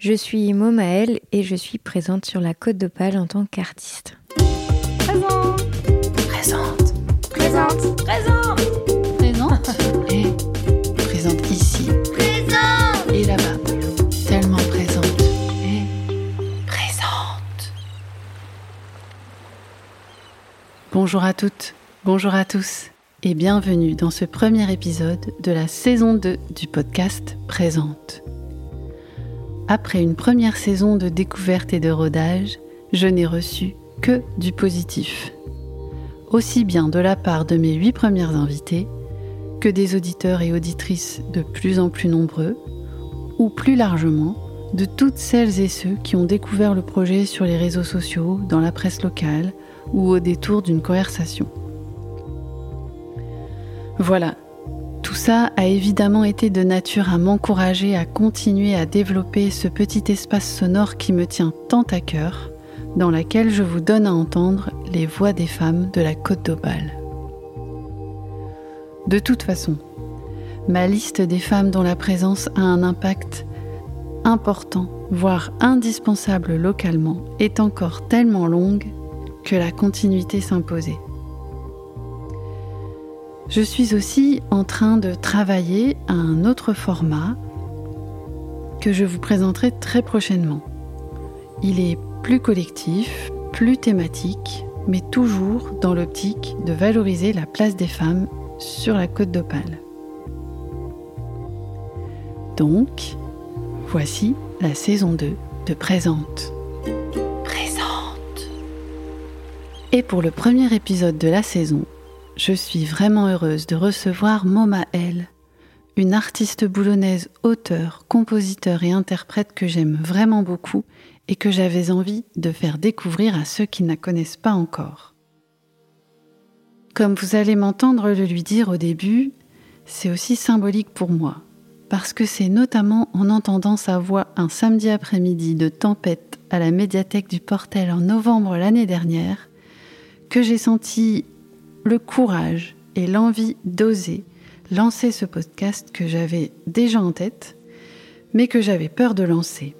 Je suis Momaël et je suis présente sur la Côte d'Opale en tant qu'artiste. Présente. Présente. Présente. Présente. Présente Et présente ici. Présente. Et là-bas. Tellement présente. Et présente. Bonjour à toutes, bonjour à tous. Et bienvenue dans ce premier épisode de la saison 2 du podcast Présente. Après une première saison de découverte et de rodage, je n'ai reçu que du positif. Aussi bien de la part de mes huit premières invitées que des auditeurs et auditrices de plus en plus nombreux, ou plus largement de toutes celles et ceux qui ont découvert le projet sur les réseaux sociaux, dans la presse locale ou au détour d'une conversation. Voilà, tout ça a évidemment été de nature à m'encourager à continuer à développer ce petit espace sonore qui me tient tant à cœur, dans laquelle je vous donne à entendre les voix des femmes de la Côte d'Opale. De toute façon, ma liste des femmes dont la présence a un impact important, voire indispensable localement, est encore tellement longue que la continuité s'imposait. Je suis aussi en train de travailler à un autre format que je vous présenterai très prochainement. Il est plus collectif, plus thématique, mais toujours dans l'optique de valoriser la place des femmes sur la côte d'Opale. Donc, voici la saison 2 de Présente. Présente. Et pour le premier épisode de la saison, je suis vraiment heureuse de recevoir Moma L, une artiste boulonnaise, auteur, compositeur et interprète que j'aime vraiment beaucoup et que j'avais envie de faire découvrir à ceux qui ne la connaissent pas encore. Comme vous allez m'entendre le lui dire au début, c'est aussi symbolique pour moi, parce que c'est notamment en entendant sa voix un samedi après-midi de tempête à la médiathèque du Portel en novembre l'année dernière que j'ai senti le courage et l'envie d'oser lancer ce podcast que j'avais déjà en tête, mais que j'avais peur de lancer.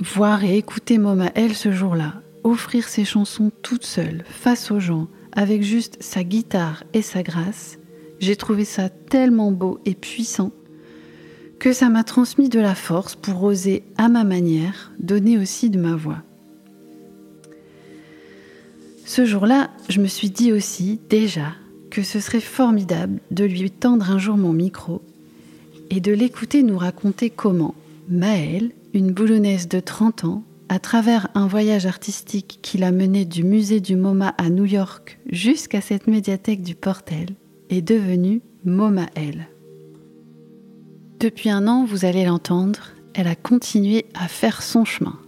Voir et écouter Moma elle ce jour-là, offrir ses chansons toute seule, face aux gens, avec juste sa guitare et sa grâce, j'ai trouvé ça tellement beau et puissant que ça m'a transmis de la force pour oser à ma manière donner aussi de ma voix. Ce jour-là, je me suis dit aussi déjà que ce serait formidable de lui tendre un jour mon micro et de l'écouter nous raconter comment Maëlle, une boulonnaise de 30 ans, à travers un voyage artistique qui l'a mené du musée du MoMA à New York jusqu'à cette médiathèque du Portel, est devenue MoMA Elle. Depuis un an, vous allez l'entendre, elle a continué à faire son chemin,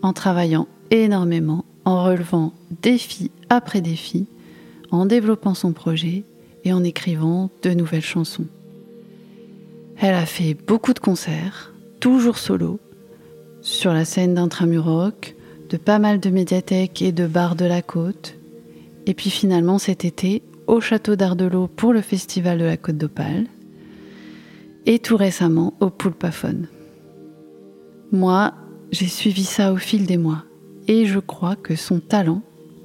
en travaillant énormément, en relevant défi après défi, en développant son projet et en écrivant de nouvelles chansons. Elle a fait beaucoup de concerts, toujours solo, sur la scène d'Intramuroc, de pas mal de médiathèques et de bars de la côte, et puis finalement cet été au château d'Ardelot pour le festival de la Côte d'Opale, et tout récemment au Poulpaphone. Moi, j'ai suivi ça au fil des mois, et je crois que son talent,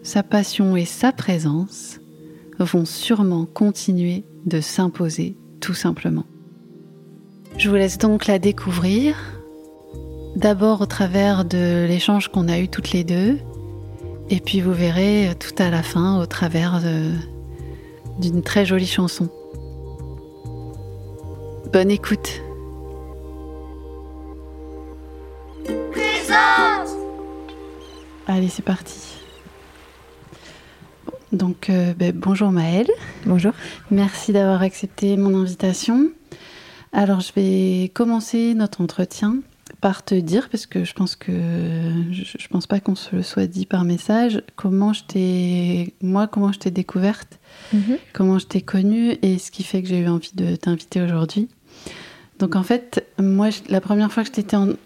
sa passion et sa présence vont sûrement continuer de s'imposer tout simplement. Je vous laisse donc la découvrir, d'abord au travers de l'échange qu'on a eu toutes les deux, et puis vous verrez tout à la fin au travers d'une très jolie chanson. Bonne écoute. Présente Allez, c'est parti. Donc, euh, ben, bonjour Maëlle. Bonjour. Merci d'avoir accepté mon invitation. Alors, je vais commencer notre entretien par te dire, parce que je pense que je, je pense pas qu'on se le soit dit par message, comment je t'ai, moi, comment je t'ai découverte, Mhm. comment je t'ai connue et ce qui fait que j'ai eu envie de t'inviter aujourd'hui. Donc en fait, moi, la première fois que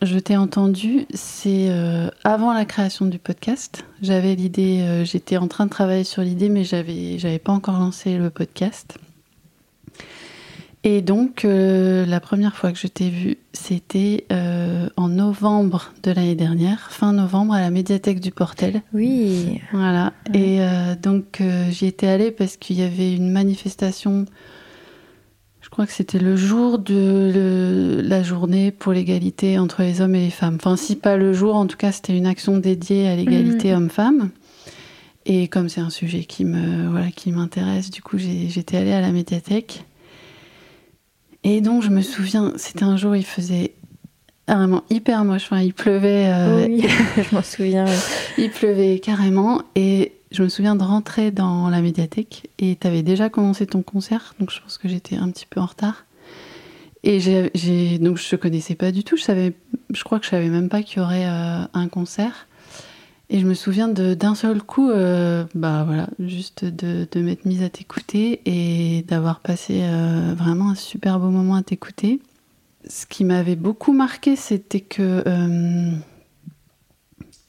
je t'ai entendu, c'est euh, avant la création du podcast. J'avais l'idée, euh, j'étais en train de travailler sur l'idée, mais j'avais, j'avais pas encore lancé le podcast. Et donc, euh, la première fois que je t'ai vu, c'était euh, en novembre de l'année dernière, fin novembre, à la médiathèque du Portel. Oui. Voilà. Ouais. Et euh, donc, j'y étais allée parce qu'il y avait une manifestation. Je crois que c'était le jour de le- la journée pour l'égalité entre les hommes et les femmes. Enfin, si pas le jour, en tout cas, c'était une action dédiée à l'égalité Mhm. homme-femme. Et comme c'est un sujet qui me voilà qui m'intéresse, du coup, j'étais allée à la médiathèque. Et donc, je me souviens, c'était un jour, il faisait vraiment hyper moche. Enfin, il pleuvait. euh, oui, je m'en souviens. il pleuvait carrément et je me souviens de rentrer dans la médiathèque et tu avais déjà commencé ton concert, donc je pense que j'étais un petit peu en retard. Et j'ai, donc je te connaissais pas du tout, je savais, je crois que je savais même pas qu'il y aurait euh, un concert. Et je me souviens de, d'un seul coup, euh, bah voilà, juste de, de m'être mise à t'écouter et d'avoir passé vraiment un super beau moment à t'écouter. Ce qui m'avait beaucoup marqué, c'était que euh,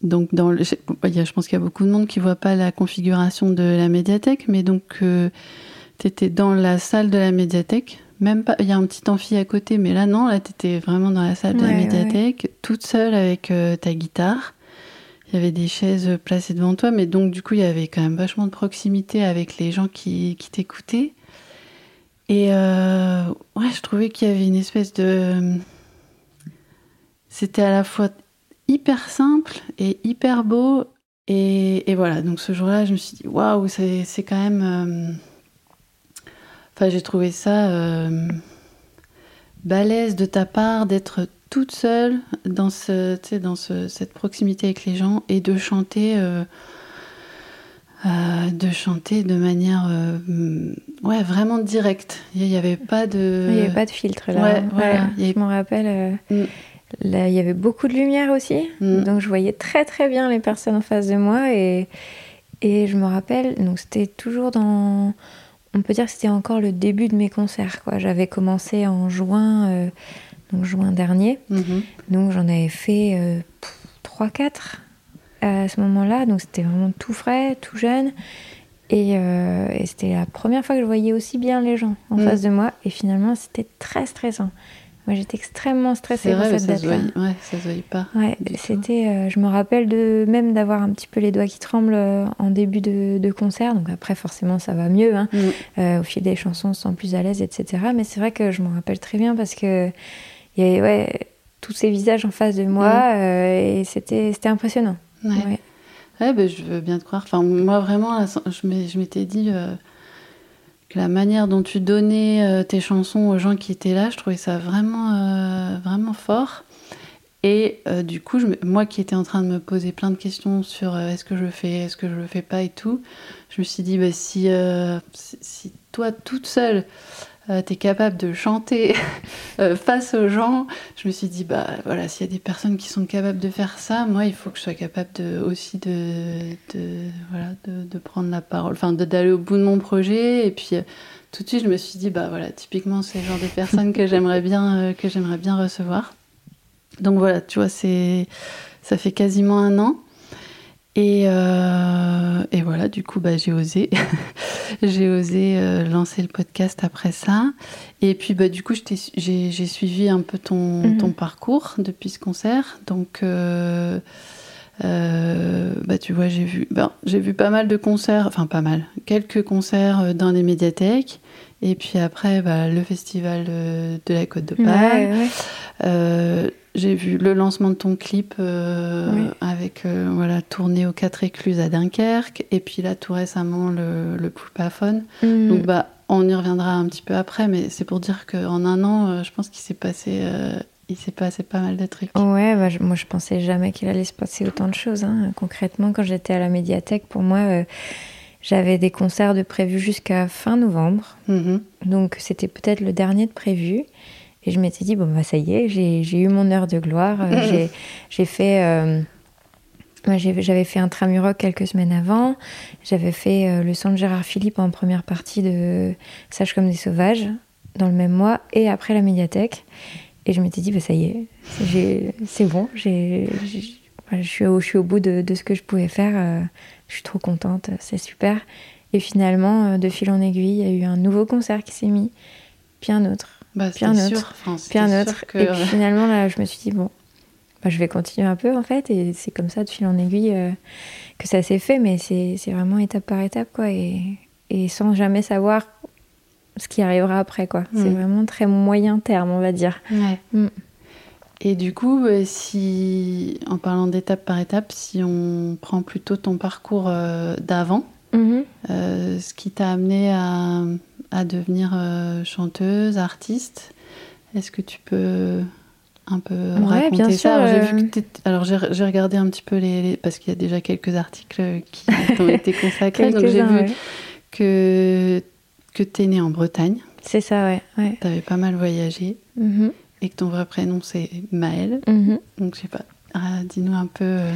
donc dans le, je, pense qu'il y a beaucoup de monde qui voit pas la configuration de la médiathèque, mais donc tu étais dans la salle de la médiathèque. Même pas, il y a un petit amphi à côté, mais là non, là tu étais vraiment dans la salle de la Ouais, médiathèque, toute seule avec euh, ta guitare. Il y avait des chaises placées devant toi, mais donc du coup il y avait quand même vachement de proximité avec les gens qui, qui t'écoutaient. Et euh, ouais, je trouvais qu'il y avait une espèce de. C'était à la fois hyper simple et hyper beau. Et, et voilà, donc ce jour-là, je me suis dit, waouh, c'est quand même. euh, Enfin, j'ai trouvé ça euh, balèze de ta part d'être toute seule dans, ce, dans ce- cette proximité avec les gens et de chanter. Euh, de chanter de manière euh, ouais vraiment directe il n'y avait pas de Il n'y avait pas de filtre là. Ouais, voilà. Avait- Je m'en rappelle. euh, Mm. là, il y avait beaucoup de lumière aussi. Mm. Donc je voyais très très bien les personnes en face de moi. Et, et je me rappelle, donc c'était toujours dans. On peut dire que c'était encore le début de mes concerts. quoi. J'avais commencé en juin, euh, donc juin dernier. Mhm. Donc j'en avais fait euh, 3-4 à ce moment-là. Donc c'était vraiment tout frais, tout jeune. Et, euh, et c'était la première fois que je voyais aussi bien les gens en Mm. face de moi. Et finalement, c'était très stressant. Moi, j'étais extrêmement stressée c'est pour cette date-là. ouais ça se voyait pas Ouais, c'était. euh, je me rappelle de même d'avoir un petit peu les doigts qui tremblent euh, en début de, de concert. Donc après, forcément, ça va mieux. hein. Mm. Euh, au fil des chansons, on se sent plus à l'aise, etc. Mais c'est vrai que je m'en rappelle très bien parce que il y avait ouais, tous ces visages en face de moi euh, et c'était c'était impressionnant. Ouais. Ouais. Ben, je veux bien te croire. Enfin, moi, vraiment, je m'étais dit euh, que la manière dont tu donnais euh, tes chansons aux gens qui étaient là, je trouvais ça vraiment, euh, vraiment fort. Et euh, du coup, je moi qui étais en train de me poser plein de questions sur euh, est-ce que je le fais, est-ce que je le fais pas et tout, je me suis dit, bah, si, euh, si, si toi, toute seule, tu es capable de chanter euh, face aux gens, je me suis dit, bah voilà, s'il y a des personnes qui sont capables de faire ça, moi, il faut que je sois capable aussi de, voilà, de, prendre la parole, enfin, d'aller au bout de mon projet. Et puis, euh, tout de suite, je me suis dit, bah voilà, typiquement, c'est le genre de personnes que j'aimerais bien, euh, que bien recevoir. Donc voilà, tu vois, ça fait quasiment un an. Et, euh, et voilà, du coup, bah, j'ai osé. j'ai osé euh, lancer le podcast après ça. Et puis, bah, du coup, j'ai suivi un peu ton, Mhm. ton parcours depuis ce concert. Donc, euh, bah, tu vois, j'ai vu, ben, j'ai vu pas mal de concerts, enfin pas mal, quelques concerts dans les médiathèques. Et puis après, bah, le festival de la Côte d'Opale. Ouais, ouais. J'ai vu le lancement de ton clip euh, Oui. avec euh, voilà tourné aux quatre écluses à Dunkerque et puis là tout récemment le, le Poulpaphone. Mm. Donc bah on y reviendra un petit peu après mais c'est pour dire qu'en un an euh, je pense qu'il s'est passé euh, il s'est passé pas mal de trucs. Ouais, bah, je- moi je pensais jamais qu'il allait se passer autant de choses. hein. Concrètement, quand j'étais à la médiathèque, pour moi, j'avais des concerts de prévus jusqu'à fin novembre. Mhm. Donc c'était peut-être le dernier de prévu. Et je m'étais dit, bon, bah, ça y est, j'ai eu mon heure de gloire. Euh, j'ai- fait. euh, j'avais fait un Tramuroc quelques semaines avant. J'avais fait euh, le centre Gérard Philippe en première partie de Sage comme des sauvages dans le même mois et après la médiathèque. Et je m'étais dit, bah, ça y est, c'est- bon. je, suis au, je suis au bout de, de ce que je pouvais faire. je suis trop contente, c'est super. Et finalement, de fil en aiguille, il y a eu un nouveau concert qui s'est mis. puis un autre, Bah, puis un autre, sûr. Enfin, puis un c'était autre. sûr que- Et puis finalement, là, je me suis dit, bon, bah, je vais continuer un peu, en fait. Et c'est comme ça, de fil en aiguille, euh, que ça s'est fait. Mais c'est vraiment étape par étape, quoi. Et, et sans jamais savoir ce qui arrivera après, quoi. C'est Mm. vraiment très moyen terme, on va dire. Ouais. Mm. Et du coup, euh, si, en parlant d'étape par étape, si on prend plutôt ton parcours euh, d'avant, Mhm. euh, ce qui t'a amené à, à devenir euh, chanteuse, artiste, est-ce que tu peux un peu Ouais, raconter bien ça sûr, Alors, j'ai euh, vu que t'étais- alors j'ai j'ai regardé un petit peu les, les- parce qu'il y a déjà quelques articles qui t'ont été consacrés, donc j'ai vu ouais. que que t'es née en Bretagne, C'est ça, ouais. ouais. t'avais pas mal voyagé Mhm. et que ton vrai prénom c'est Maëlle. Mhm. Donc, je sais pas. Ah, Dis-nous un peu. euh,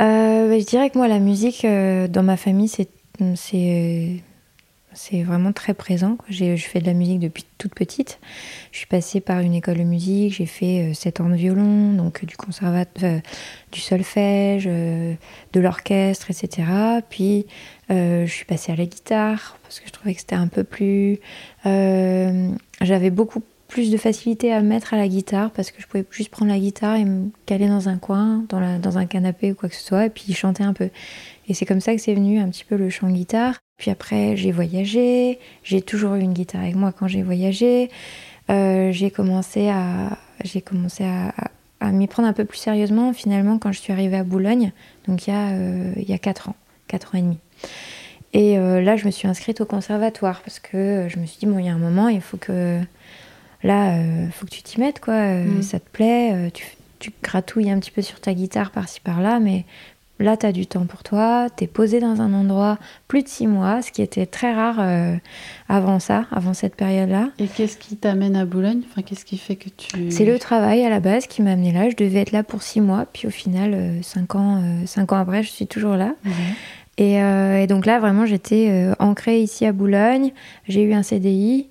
Euh, bah, je dirais que moi, la musique, euh, dans ma famille, c'est, c'est, c'est vraiment très présent. je fais de la musique depuis toute petite. Je suis passée par une école de musique, j'ai fait euh, 7 ans de violon, donc euh, du conservatoire, du solfège, euh, de l'orchestre, etc. Puis euh, je suis passée à la guitare, parce que je trouvais que c'était un peu plus... euh, j'avais beaucoup plus de facilité à me mettre à la guitare parce que je pouvais juste prendre la guitare et me caler dans un coin, dans, la, dans un canapé ou quoi que ce soit, et puis chanter un peu. Et c'est comme ça que c'est venu un petit peu le chant guitare. Puis après, j'ai voyagé, j'ai toujours eu une guitare avec moi quand j'ai voyagé. Euh, j'ai commencé à, j'ai commencé à, à- à m'y prendre un peu plus sérieusement finalement quand je suis arrivée à Boulogne, donc il y a, euh, il y a 4 ans, 4 ans et demi. Et euh, là, je me suis inscrite au conservatoire parce que je me suis dit, bon, il y a un moment, il faut que. Là, il faut que tu t'y mettes, quoi. Mm. Ça te plaît, tu, tu gratouilles un petit peu sur ta guitare par-ci par-là, mais là, tu as du temps pour toi. Tu es posé dans un endroit plus de six mois, ce qui était très rare euh, avant ça, avant cette période-là. Et qu'est-ce qui t'amène à Boulogne? Enfin, qu'est-ce qui fait que tu. C'est le travail à la base qui m'a amené là. Je devais être là pour six mois, puis au final, euh, cinq, ans, euh, cinq ans après, je suis toujours là. Et, euh, et donc là, vraiment, j'étais euh, ancrée ici à Boulogne. J'ai eu un CDI.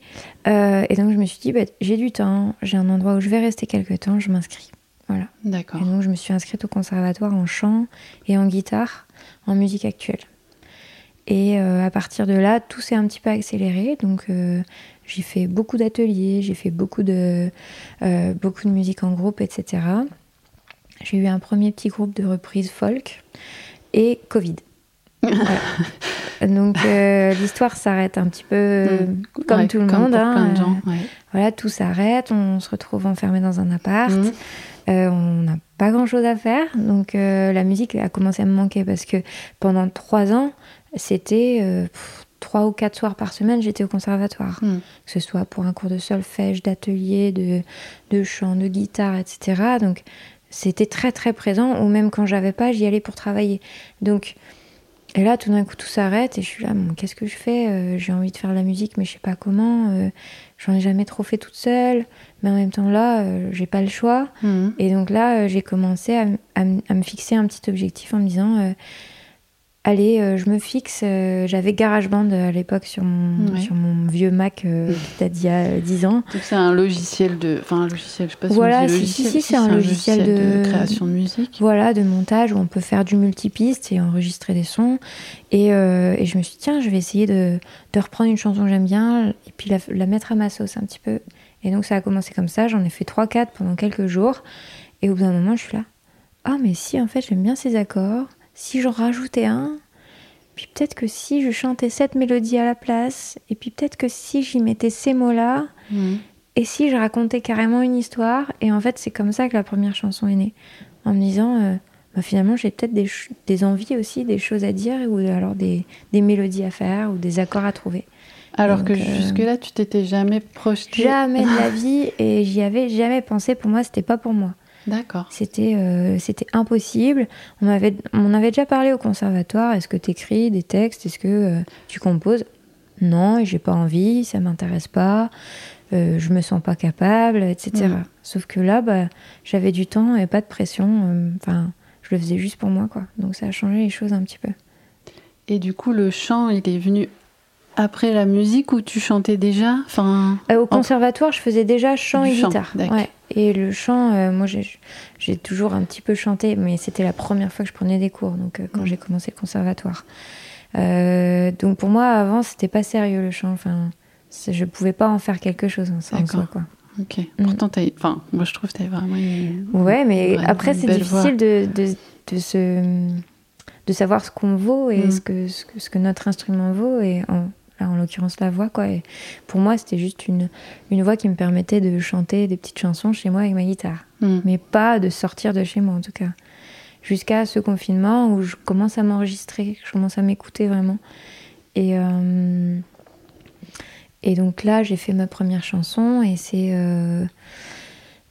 euh, et donc, je me suis dit, bah, j'ai du temps, j'ai un endroit où je vais rester quelques temps, je m'inscris. Voilà. D'accord. Et donc, je me suis inscrite au conservatoire en chant et en guitare, en musique actuelle. Et euh, à partir de là, tout s'est un petit peu accéléré. Donc, euh, j'ai fait beaucoup d'ateliers, j'ai fait beaucoup de, euh, beaucoup de musique en groupe, etc. J'ai eu un premier petit groupe de reprise folk et Covid. Voilà. Donc, euh, l'histoire s'arrête un petit peu comme Ouais, tout le comme monde. pour hein, plein de euh, gens. ouais. voilà, tout s'arrête, on se retrouve enfermé dans un appart. Euh, on n'a pas grand chose à faire, donc euh, la musique a commencé à me manquer parce que pendant trois ans, c'était euh, trois ou quatre soirs par semaine, j'étais au conservatoire, Mhm. que ce soit pour un cours de solfège, d'atelier, de, de chant, de guitare, etc. Donc c'était très très présent, ou même quand j'avais pas, j'y allais pour travailler. Donc et là, tout d'un coup, tout s'arrête et je suis là, bon, qu'est-ce que je fais Euh, J'ai envie de faire de la musique, mais je sais pas comment. euh, J'en ai jamais trop fait toute seule, mais en même temps là, euh, j'ai pas le choix. Mhm. Et donc là, j'ai commencé à, me fixer un petit objectif en me disant, allez, euh, je me fixe. euh, J'avais GarageBand à l'époque sur mon, Ouais. sur mon vieux Mac euh, qui date d'il y a euh, 10 ans. Donc, c'est un logiciel de. Enfin, un logiciel, je sais pas si Voilà, on dit logiciel. si, si, c'est un logiciel de- création de musique. Voilà, de montage où on peut faire du multipiste et enregistrer des sons. Et, euh, et je me suis dit, tiens, je vais essayer de, de reprendre une chanson que j'aime bien et puis la, la mettre à ma sauce un petit peu. Et donc ça a commencé comme ça, j'en ai fait 3-4 pendant quelques jours. Et au bout d'un moment, je suis là, ah mais si, en fait, j'aime bien ces accords. Si j'en rajoutais un, puis peut-être que si je chantais cette mélodie à la place, et puis peut-être que si j'y mettais ces mots-là, Mhm. et si je racontais carrément une histoire Et en fait, c'est comme ça que la première chanson est née. En me disant, euh, bah, finalement, j'ai peut-être des, envies aussi, des choses à dire, ou alors des, des mélodies à faire, ou des accords à trouver. Alors Donc, que euh, jusque-là, tu t'étais jamais projeté. Jamais de la vie, et j'y avais jamais pensé. Pour moi, c'était pas pour moi. D'accord. C'était euh, c'était impossible. On m'avait on avait déjà parlé au conservatoire. Est-ce que tu écris des textes? Est-ce que euh, tu composes? Non, j'ai pas envie, ça m'intéresse pas. euh, je me sens pas capable, etc. Mm. Sauf que là, bah, j'avais du temps et pas de pression. Enfin, je le faisais juste pour moi, quoi. Donc ça a changé les choses un petit peu. Et du coup, le chant, il est venu après la musique ou tu chantais déjà Enfin. Euh, au conservatoire, je faisais déjà chant Du et chant, guitare. Ouais. Et le chant, euh, moi, j'ai toujours un petit peu chanté, mais c'était la première fois que je prenais des cours, donc euh, quand Mm. j'ai commencé le conservatoire. Donc pour moi, avant, c'était pas sérieux le chant. Enfin, je pouvais pas en faire quelque chose en soi, en soi, quoi. Ok. Mm. Pourtant, t'as... Enfin, moi, je trouve que t'as vraiment une... Ouais, mais après, c'est difficile de, de, de, se, de savoir ce qu'on vaut et Mm. ce, que, ce, que, ce que notre instrument vaut. Et là, en l'occurrence, la voix. Quoi. Et pour moi, c'était juste une, une voix qui me permettait de chanter des petites chansons chez moi avec ma guitare. Mm. Mais pas de sortir de chez moi, en tout cas. Jusqu'à ce confinement où je commence à m'enregistrer, je commence à m'écouter vraiment. Et, euh, et donc là, j'ai fait ma première chanson et c'est. euh,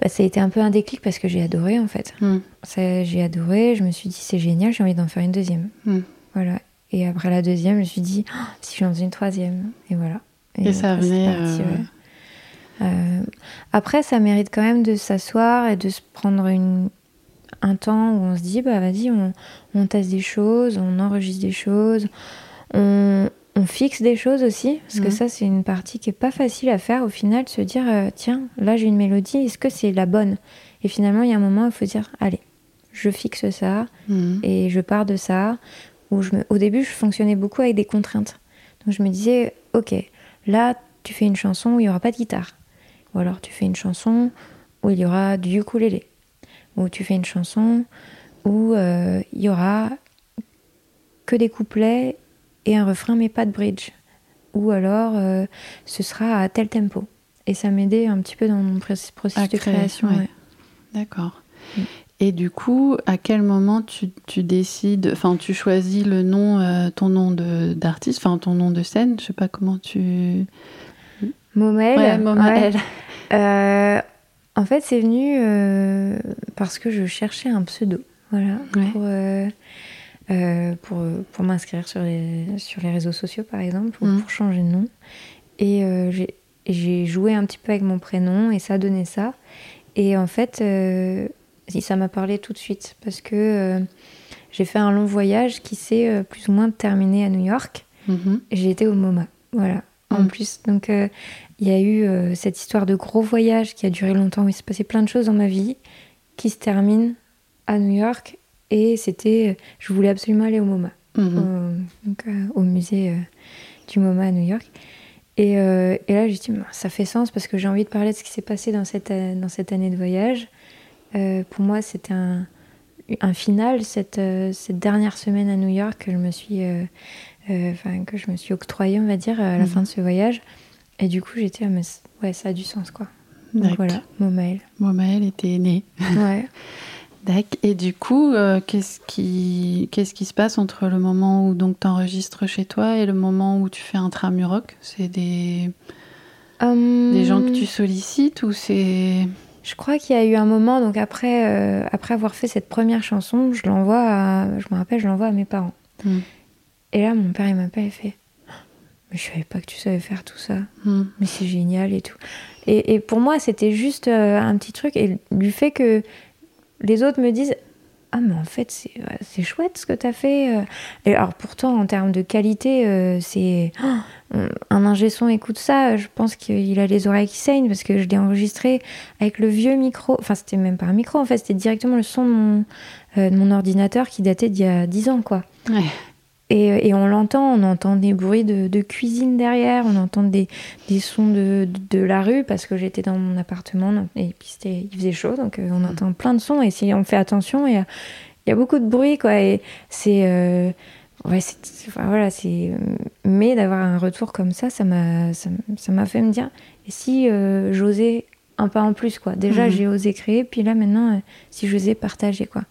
bah, ça a été un peu un déclic parce que j'ai adoré en fait. Mm. J'ai adoré, je me suis dit c'est génial, j'ai envie d'en faire une deuxième. Mm. Voilà. Et après la deuxième, je me suis dit Oh, si j'en faisais une troisième. Et voilà. Et ça après, c'est venait, parti, euh, ouais. Euh, après, ça mérite quand même de s'asseoir et de se prendre une, un temps où on se dit bah vas-y, on, on teste des choses, on enregistre des choses, on, on fixe des choses aussi, parce que Mhm. ça, c'est une partie qui est pas facile à faire au final, de se dire euh, tiens, là j'ai une mélodie, est-ce que c'est la bonne? Et finalement, il y a un moment où il faut dire allez, je fixe ça Mm. et je pars de ça. Où je me... Au début, je fonctionnais beaucoup avec des contraintes. Donc je me disais ok, là tu fais une chanson où il y aura pas de guitare, ou alors tu fais une chanson où il y aura du ukulélé, ou tu fais une chanson où euh, il y aura que des couplets et un refrain mais pas de bridge. Ou alors euh, ce sera à tel tempo. Et ça m'aidait un petit peu dans mon processus À de créer, création. ouais. ouais. D'accord. Mm. Et du coup, à quel moment tu, tu décides, enfin, tu choisis le nom, euh, ton nom de- d'artiste, enfin, ton nom de scène, je sais pas comment tu. Momel, Ouais, ouais. Euh, en fait, c'est venu euh, parce que je cherchais un pseudo. Voilà. Ouais. Pour, pour, pour m'inscrire sur les, sur les réseaux sociaux, par exemple, ou Mm. pour changer de nom. Et j'ai- j'ai joué un petit peu avec mon prénom et ça donnait ça. Et en fait, ça m'a parlé tout de suite parce que euh, j'ai fait un long voyage qui s'est euh, plus ou moins terminé à New York. Mhm. J'ai été au MoMA, voilà, en Mm. plus. Donc, euh, il y a eu cette histoire de gros voyage qui a duré longtemps, où il s'est passé plein de choses dans ma vie, qui se termine à New York. Et c'était, je voulais absolument aller au MoMA, Mhm. au, donc, au musée du MoMA à New York. Et, euh, et là, j'ai dit, ça fait sens parce que j'ai envie de parler de ce qui s'est passé dans cette, dans cette année de voyage. Euh, pour moi, c'était un, un final, cette, euh, cette dernière semaine à New York que je me suis, euh, enfin, que je me suis octroyée, on va dire, à la Mhm. fin de ce voyage. Et du coup, j'étais, ah, mais ouais, ça a du sens, quoi. Donc voilà, Momael. Momael était né. Ouais. Et du coup, euh, qu'est-ce qui, qu'est-ce qui se passe entre le moment où donc t'enregistres chez toi et le moment où tu fais un tramuroc C'est des, des gens que Hum, tu sollicites ou c'est Je crois qu'il y a eu un moment, donc après, euh, après avoir fait cette première chanson, je l'envoie à, je me rappelle, je l'envoie à mes parents. Hmm. Et là, mon père, il m'appelle et fait Mais je savais pas que tu savais faire tout ça. Hmm. Mais c'est génial et tout. Et, et pour moi, c'était juste euh, un petit truc. Et du fait que les autres me disent Ah, mais en fait, c'est euh, c'est chouette ce que tu as fait. euh. Et alors, pourtant, en termes de qualité, euh, c'est. Oh, un ingé son écoute ça, je pense qu'il a les oreilles qui saignent parce que je l'ai enregistré avec le vieux micro. Enfin, c'était même pas un micro, en fait, c'était directement le son de mon, de mon ordinateur qui datait d'il y a 10 ans, quoi. Ouais. Et, et on l'entend, on entend des bruits de, de cuisine derrière, on entend des, des sons de, de la rue parce que j'étais dans mon appartement et puis il faisait chaud, donc euh, on entend plein de sons et si on fait attention, il y a, il y a beaucoup de bruit quoi. Et c'est. euh, ouais, c'est. enfin, voilà, c'est. Mais d'avoir un retour comme ça, ça m'a ça m'a fait me dire et si euh, j'osais un pas en plus quoi. Déjà, Mhm. j'ai osé créer, puis là maintenant, euh, si j'osais partager quoi.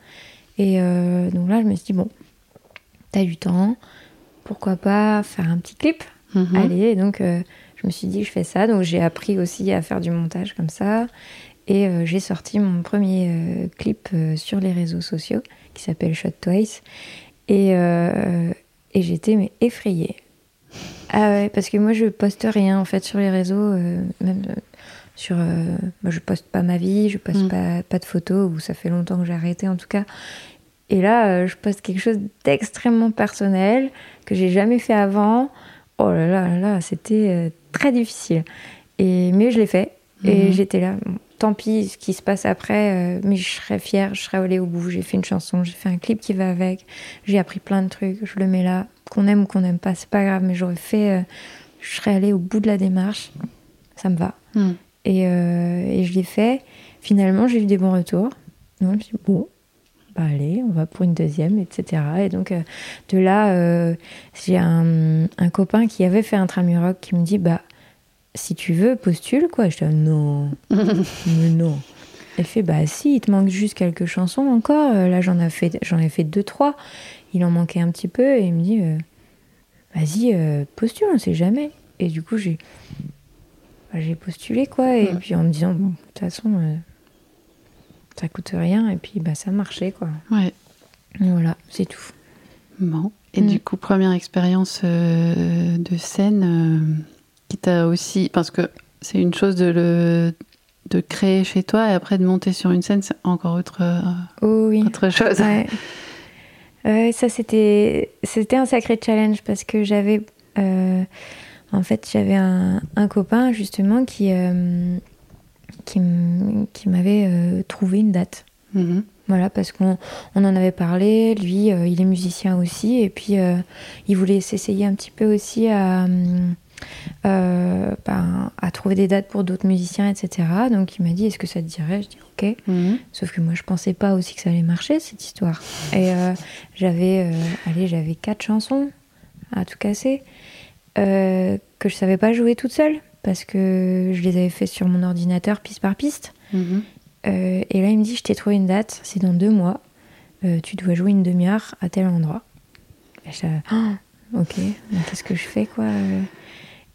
Et euh, donc là, je me suis dit, bon, t'as du temps, pourquoi pas faire un petit clip Mhm. Allez, donc euh, je me suis dit, je fais ça. Donc j'ai appris aussi à faire du montage comme ça. Et euh, j'ai sorti mon premier euh, clip sur les réseaux sociaux qui s'appelle Shot Twice. Et, et j'étais mais effrayée. Ah ouais, parce que moi je poste rien en fait sur les réseaux, même sur. moi je poste pas ma vie, je poste Mm. pas, pas de photos, ou ça fait longtemps que j'ai arrêté en tout cas. Et là, euh, je poste quelque chose d'extrêmement personnel que j'ai jamais fait avant. Oh là là là c'était euh, très difficile. Et mais je l'ai fait et Mhm. j'étais là. Bon, tant pis ce qui se passe après, euh, mais je serais fière, je serais allée au bout. J'ai fait une chanson, j'ai fait un clip qui va avec. J'ai appris plein de trucs. Je le mets là, qu'on aime ou qu'on n'aime pas, c'est pas grave. Mais j'aurais fait, je serais allée au bout de la démarche, ça me va. Hmm. Et, euh, et je l'ai fait. Finalement, j'ai eu des bons retours. Donc, je me suis dit, bon, bah allez, on va pour une deuxième, etc. Et donc, euh, de là, euh, j'ai un, un copain qui avait fait un Tramuroc qui me dit, bah, si tu veux, postule, quoi. Je dis, non, mais non. Elle fait, bah si, il te manque juste quelques chansons encore. Euh, Là, j'en ai fait, j'en ai fait deux, trois. Il en manquait un petit peu et il me dit, vas-y, postule, on sait jamais. Et du coup, j'ai, bah, j'ai postulé, quoi. Et puis en me disant, bon, de toute façon, ça coûte rien. Et puis, bah, ça marchait, quoi. Ouais. Voilà, c'est tout. Bon. Et Mm. du coup, première expérience euh, de scène euh, qui t'a aussi. Parce que c'est une chose de le de créer chez toi et après de monter sur une scène, c'est encore autre, euh, Oh oui. autre chose. Ouais. Ouais, ça c'était c'était un sacré challenge parce que j'avais euh, en fait j'avais un, un copain justement qui euh, qui, m'avait euh, trouvé une date. Mhm. Voilà parce qu'on on en avait parlé. Lui euh, il est musicien aussi et puis euh, il voulait s'essayer un petit peu aussi à ben, à trouver des dates pour d'autres musiciens etc. Donc il m'a dit est-ce que ça te dirait? Je dis ok. Mhm. Sauf que moi, je pensais pas aussi que ça allait marcher, cette histoire. Et j'avais, allez, j'avais quatre chansons à tout casser que je savais pas jouer toute seule parce que je les avais fait sur mon ordinateur piste par piste. Mhm. Euh, et là, il me dit, je t'ai trouvé une date, c'est dans deux mois. Euh, tu dois jouer une demi-heure à tel endroit. Et je, Oh, ok, qu'est-ce que je fais quoi euh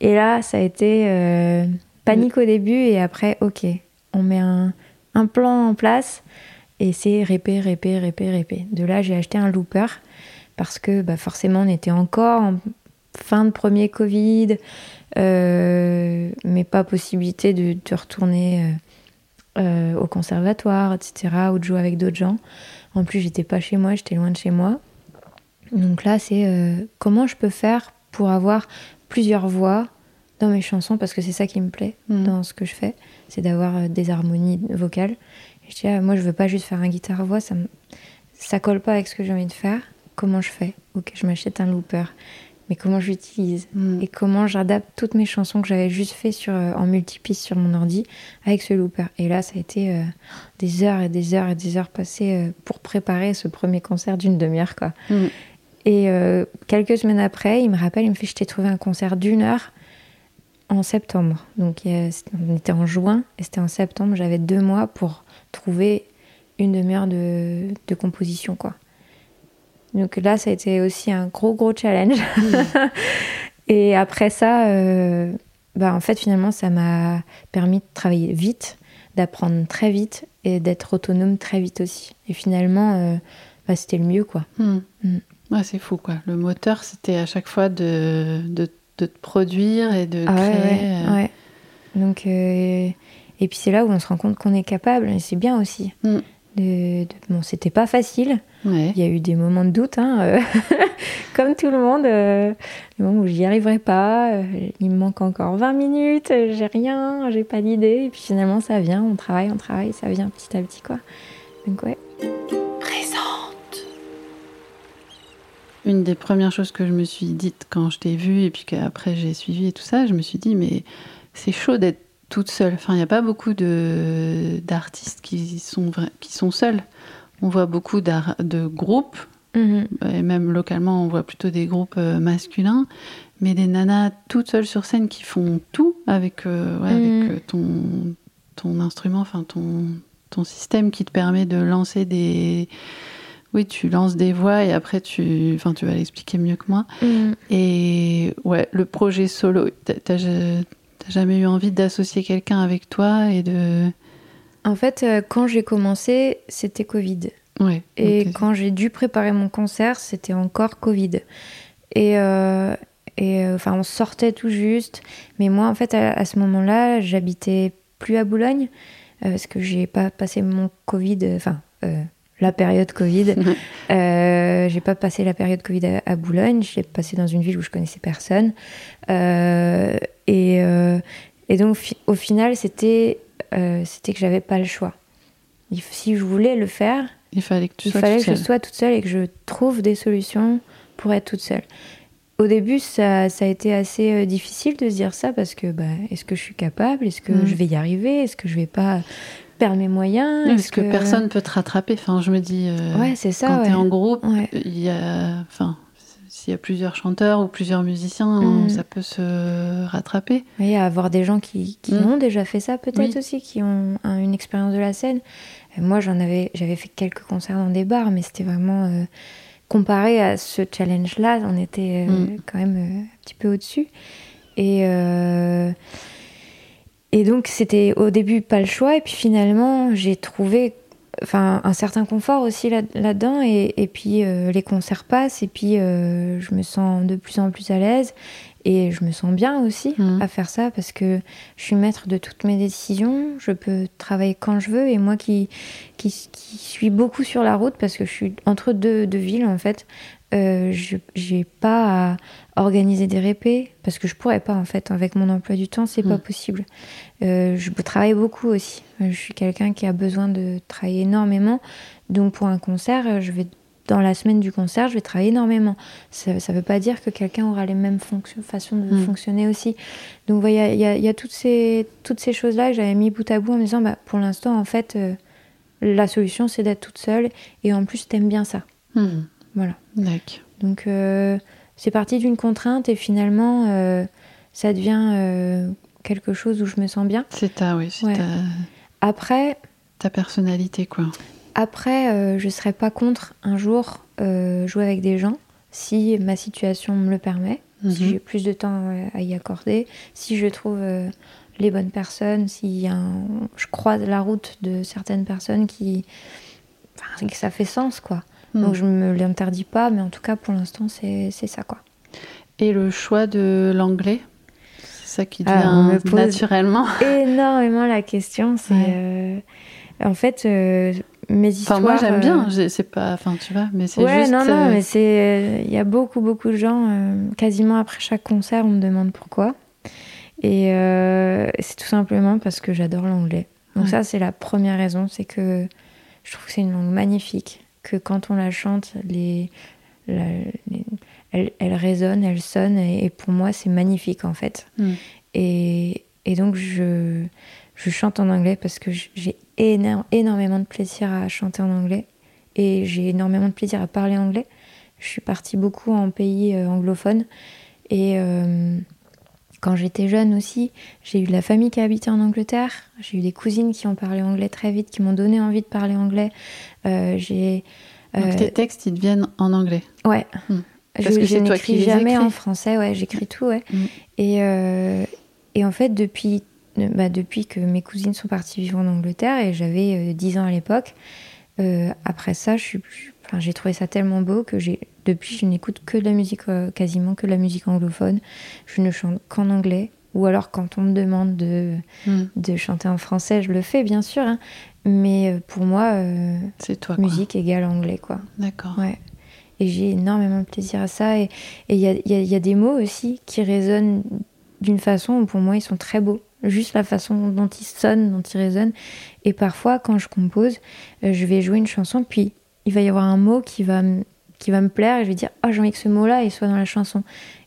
Et là, ça a été euh, panique au début et après, ok, on met un, un plan en place et c'est répé, répé, répé, répé. De là, j'ai acheté un looper parce que bah, forcément, on était encore en fin de premier Covid, euh, mais pas possibilité de, de retourner euh, euh, au conservatoire, etc., ou de jouer avec d'autres gens. En plus, j'étais pas chez moi, j'étais loin de chez moi. Donc là, c'est euh, comment je peux faire pour avoir plusieurs voix dans mes chansons, parce que c'est ça qui me plaît Mhm. dans ce que je fais, c'est d'avoir des harmonies vocales. Et je dis, ah, moi, je veux pas juste faire un guitare-voix, ça, me- ça colle pas avec ce que j'ai envie de faire. Comment je fais? Ok, je m'achète un looper. Mais comment je l'utilise Mhm. et comment j'adapte toutes mes chansons que j'avais juste fait sur, euh, en multipiste sur mon ordi avec ce looper. Et là, ça a été euh, des heures et des heures et des heures passées euh, pour préparer ce premier concert d'une demi-heure. quoi. Mhm. Et euh, quelques semaines après, il me rappelle, il me fait, je t'ai trouvé un concert d'une heure en septembre. Donc on était en juin et c'était en septembre. J'avais deux mois pour trouver une demi-heure de, de composition. quoi. Donc là, ça a été aussi un gros, gros challenge. et après ça, euh, bah, en fait, finalement, ça m'a permis de travailler vite, d'apprendre très vite et d'être autonome très vite aussi. Et finalement, euh, bah, c'était le mieux, quoi. Mhm. Mhm. Ouais, c'est fou quoi. Le moteur, c'était à chaque fois de, de, de te produire et de Ah créer. ouais, euh, ouais. Donc, euh, et puis c'est là où on se rend compte qu'on est capable, et c'est bien aussi. De, de- bon, c'était pas facile. ouais. Il y a eu des moments de doute, hein, euh, comme tout le monde. euh, des moments où j'y arriverai pas. euh, il me manque encore 20 minutes, euh, j'ai rien, j'ai pas d'idée. Et puis finalement, ça vient, on travaille, on travaille, ça vient petit à petit, quoi. Donc, ouais. Une des premières choses que je me suis dites quand je t'ai vue et puis qu'après j'ai suivi et tout ça, je me suis dit, mais c'est chaud d'être toute seule. Enfin, il n'y a pas beaucoup de, d'artistes qui sont, qui sont seuls. On voit beaucoup de groupes, Mhm. et même localement, on voit plutôt des groupes euh, masculins, mais des nanas toutes seules sur scène qui font tout avec, euh, ouais, Mhm. avec euh, ton, ton instrument, enfin ton, ton système qui te permet de lancer des. Oui, tu lances des voix et après tu, enfin, tu vas l'expliquer mieux que moi. Mhm. Et ouais, le projet solo, t'as- t'as jamais eu envie d'associer quelqu'un avec toi et de. En fait, euh, quand j'ai commencé, c'était Covid. Ouais. Et quand j'ai dû préparer mon concert, c'était encore Covid. Et, euh, et euh, enfin, on sortait tout juste. Mais moi, en fait, à, à ce moment-là, j'habitais plus à Boulogne euh, parce que j'ai pas passé mon Covid, enfin, la période Covid. Euh, j'ai pas passé la période Covid à, à Boulogne. J'ai passé dans une ville où je connaissais personne. Euh, et, euh, et donc, fi- au final, c'était euh, c'était que j'avais pas le choix. Il- Si je voulais le faire, il fallait que tu il sois fallait toute que je sois toute seule et que je trouve des solutions pour être toute seule. au début, ça, ça, a été assez difficile de se dire ça parce que bah, est-ce que je suis capable? Est-ce que Mhm. je vais y arriver? Est-ce que je vais pas perdre mes moyens parce que, personne peut te rattraper. Enfin, je me dis, euh, Ouais, c'est ça. quand ouais. t'es en groupe, Ouais. il y a, enfin, s'il y a plusieurs chanteurs ou plusieurs musiciens, Mhm. ça peut se rattraper. Oui, avoir des gens qui, qui Mm. ont déjà fait ça peut-être Oui. aussi, qui ont un- une expérience de la scène. Moi, j'en avais, j'avais fait quelques concerts dans des bars, mais c'était vraiment euh, comparé à ce challenge-là, on était euh, Mm. quand même euh, un petit peu au-dessus. Et et donc c'était au début pas le choix, et puis finalement j'ai trouvé enfin un certain confort aussi là- là-dedans et, et puis euh, les concerts passent et puis euh, je me sens de plus en plus à l'aise et je me sens bien aussi Mhm. à faire ça parce que je suis maître de toutes mes décisions je peux travailler quand je veux et moi qui qui, qui suis beaucoup sur la route parce que je suis entre deux, deux villes en fait euh, je j'ai pas à organiser des répés parce que je pourrais pas en fait avec mon emploi du temps c'est pas Mhm. possible euh, je travaille beaucoup aussi. Euh, Je suis quelqu'un qui a besoin de travailler énormément. Donc pour un concert, je vais dans la semaine du concert, je vais travailler énormément. Ça ne veut pas dire que quelqu'un aura les mêmes façons de Mm. fonctionner aussi. Donc voilà, il y a, il y a toutes ces, toutes ces choses-là que j'avais mis bout à bout en me disant, bah, pour l'instant, en fait, euh, la solution, c'est d'être toute seule. Et en plus, t'aimes bien ça. Mhm. Voilà. Donc euh, c'est parti d'une contrainte et finalement, euh, ça devient euh, quelque chose où je me sens bien. C'est ta, oui, c'est Ouais. ta, Après, ta personnalité, quoi. Après, je serais pas contre un jour jouer avec des gens si ma situation me le permet, si Mhm. j'ai plus de temps à y accorder, si je trouve les bonnes personnes, si un- je croise la route de certaines personnes qui, enfin, que ça fait sens quoi. Mhm. Donc je me l'interdis pas, mais en tout cas pour l'instant c'est c'est ça quoi. Et le choix de l'anglais, c'est ça qui Ah, on vient me pose- naturellement. Énormément la question, c'est Ouais. euh, en fait euh, mes histoires. Enfin, moi, j'aime euh, bien. j'ai- C'est pas, enfin, tu vois, mais c'est Ouais, juste. non, non, euh, mais c'est. Il y a beaucoup, beaucoup de gens, euh, quasiment après chaque concert, on me demande pourquoi. Et euh, c'est tout simplement parce que j'adore l'anglais. Donc, Ouais. ça, c'est la première raison. C'est que je trouve que c'est une langue magnifique. Que quand on la chante, les, la- les- elle, elle résonne, elle sonne. Et, et pour moi, c'est magnifique, en fait. Mm. Et, et donc, je, je chante en anglais parce que j'ai éno- énormément de plaisir à chanter en anglais. Et j'ai énormément de plaisir à parler anglais. Je suis partie beaucoup en pays euh, anglophone. Et euh, quand j'étais jeune aussi, j'ai eu de la famille qui a habité en Angleterre. J'ai eu des cousines qui ont parlé anglais très vite, qui m'ont donné envie de parler anglais. Euh, j'ai. Donc euh, tes textes, ils deviennent en anglais. Ouais. Je, Parce que je n'écris jamais en français, ouais, j'écris tout, ouais. Hmm. Et, euh, et en fait, depuis, bah, depuis que mes cousines sont parties vivre en Angleterre, et j'avais euh, 10 ans à l'époque, euh, après ça, je suis, je- enfin, j'ai trouvé ça tellement beau que j'ai, depuis, je n'écoute que de la musique, euh, quasiment que de la musique anglophone. Je ne chante qu'en anglais. Ou alors, quand on me demande de, Mm. de chanter en français, je le fais, bien sûr. hein. Mais euh, pour moi, euh, C'est toi, quoi. musique égale anglais, quoi. D'accord. Ouais. Et j'ai énormément de plaisir à ça. Et il y a, il y a- il y a des mots aussi qui résonnent d'une façon où pour moi ils sont très beaux. Juste la façon dont ils sonnent, dont ils résonnent. Et parfois, quand je compose, je vais jouer une chanson, puis il va y avoir un mot qui va, me- qui va me plaire et je vais dire Oh, j'ai envie que ce mot-là il soit dans la chanson.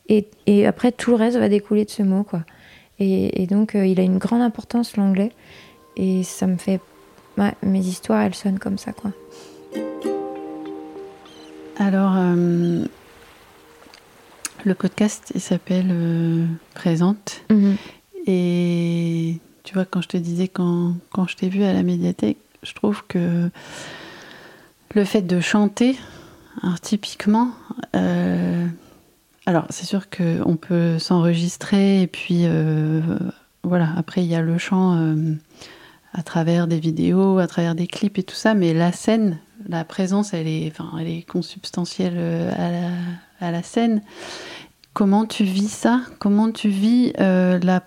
Et, et après, tout le reste va découler de ce mot, quoi. Et, et donc, euh, il a une grande importance, l'anglais. Et ça me fait. ouais, mes histoires, elles sonnent comme ça, quoi. Alors, euh, le podcast, il s'appelle euh, Présente. Et tu vois, quand je te disais, quand, quand je t'ai vu à la médiathèque, je trouve que le fait de chanter, alors typiquement, euh, alors c'est sûr qu'on peut s'enregistrer et puis euh, voilà, après il y a le chant euh, à travers des vidéos, à travers des clips et tout ça, mais la scène, la présence, elle est, enfin, elle est consubstantielle à la, scène. Comment tu vis ça? Comment tu vis le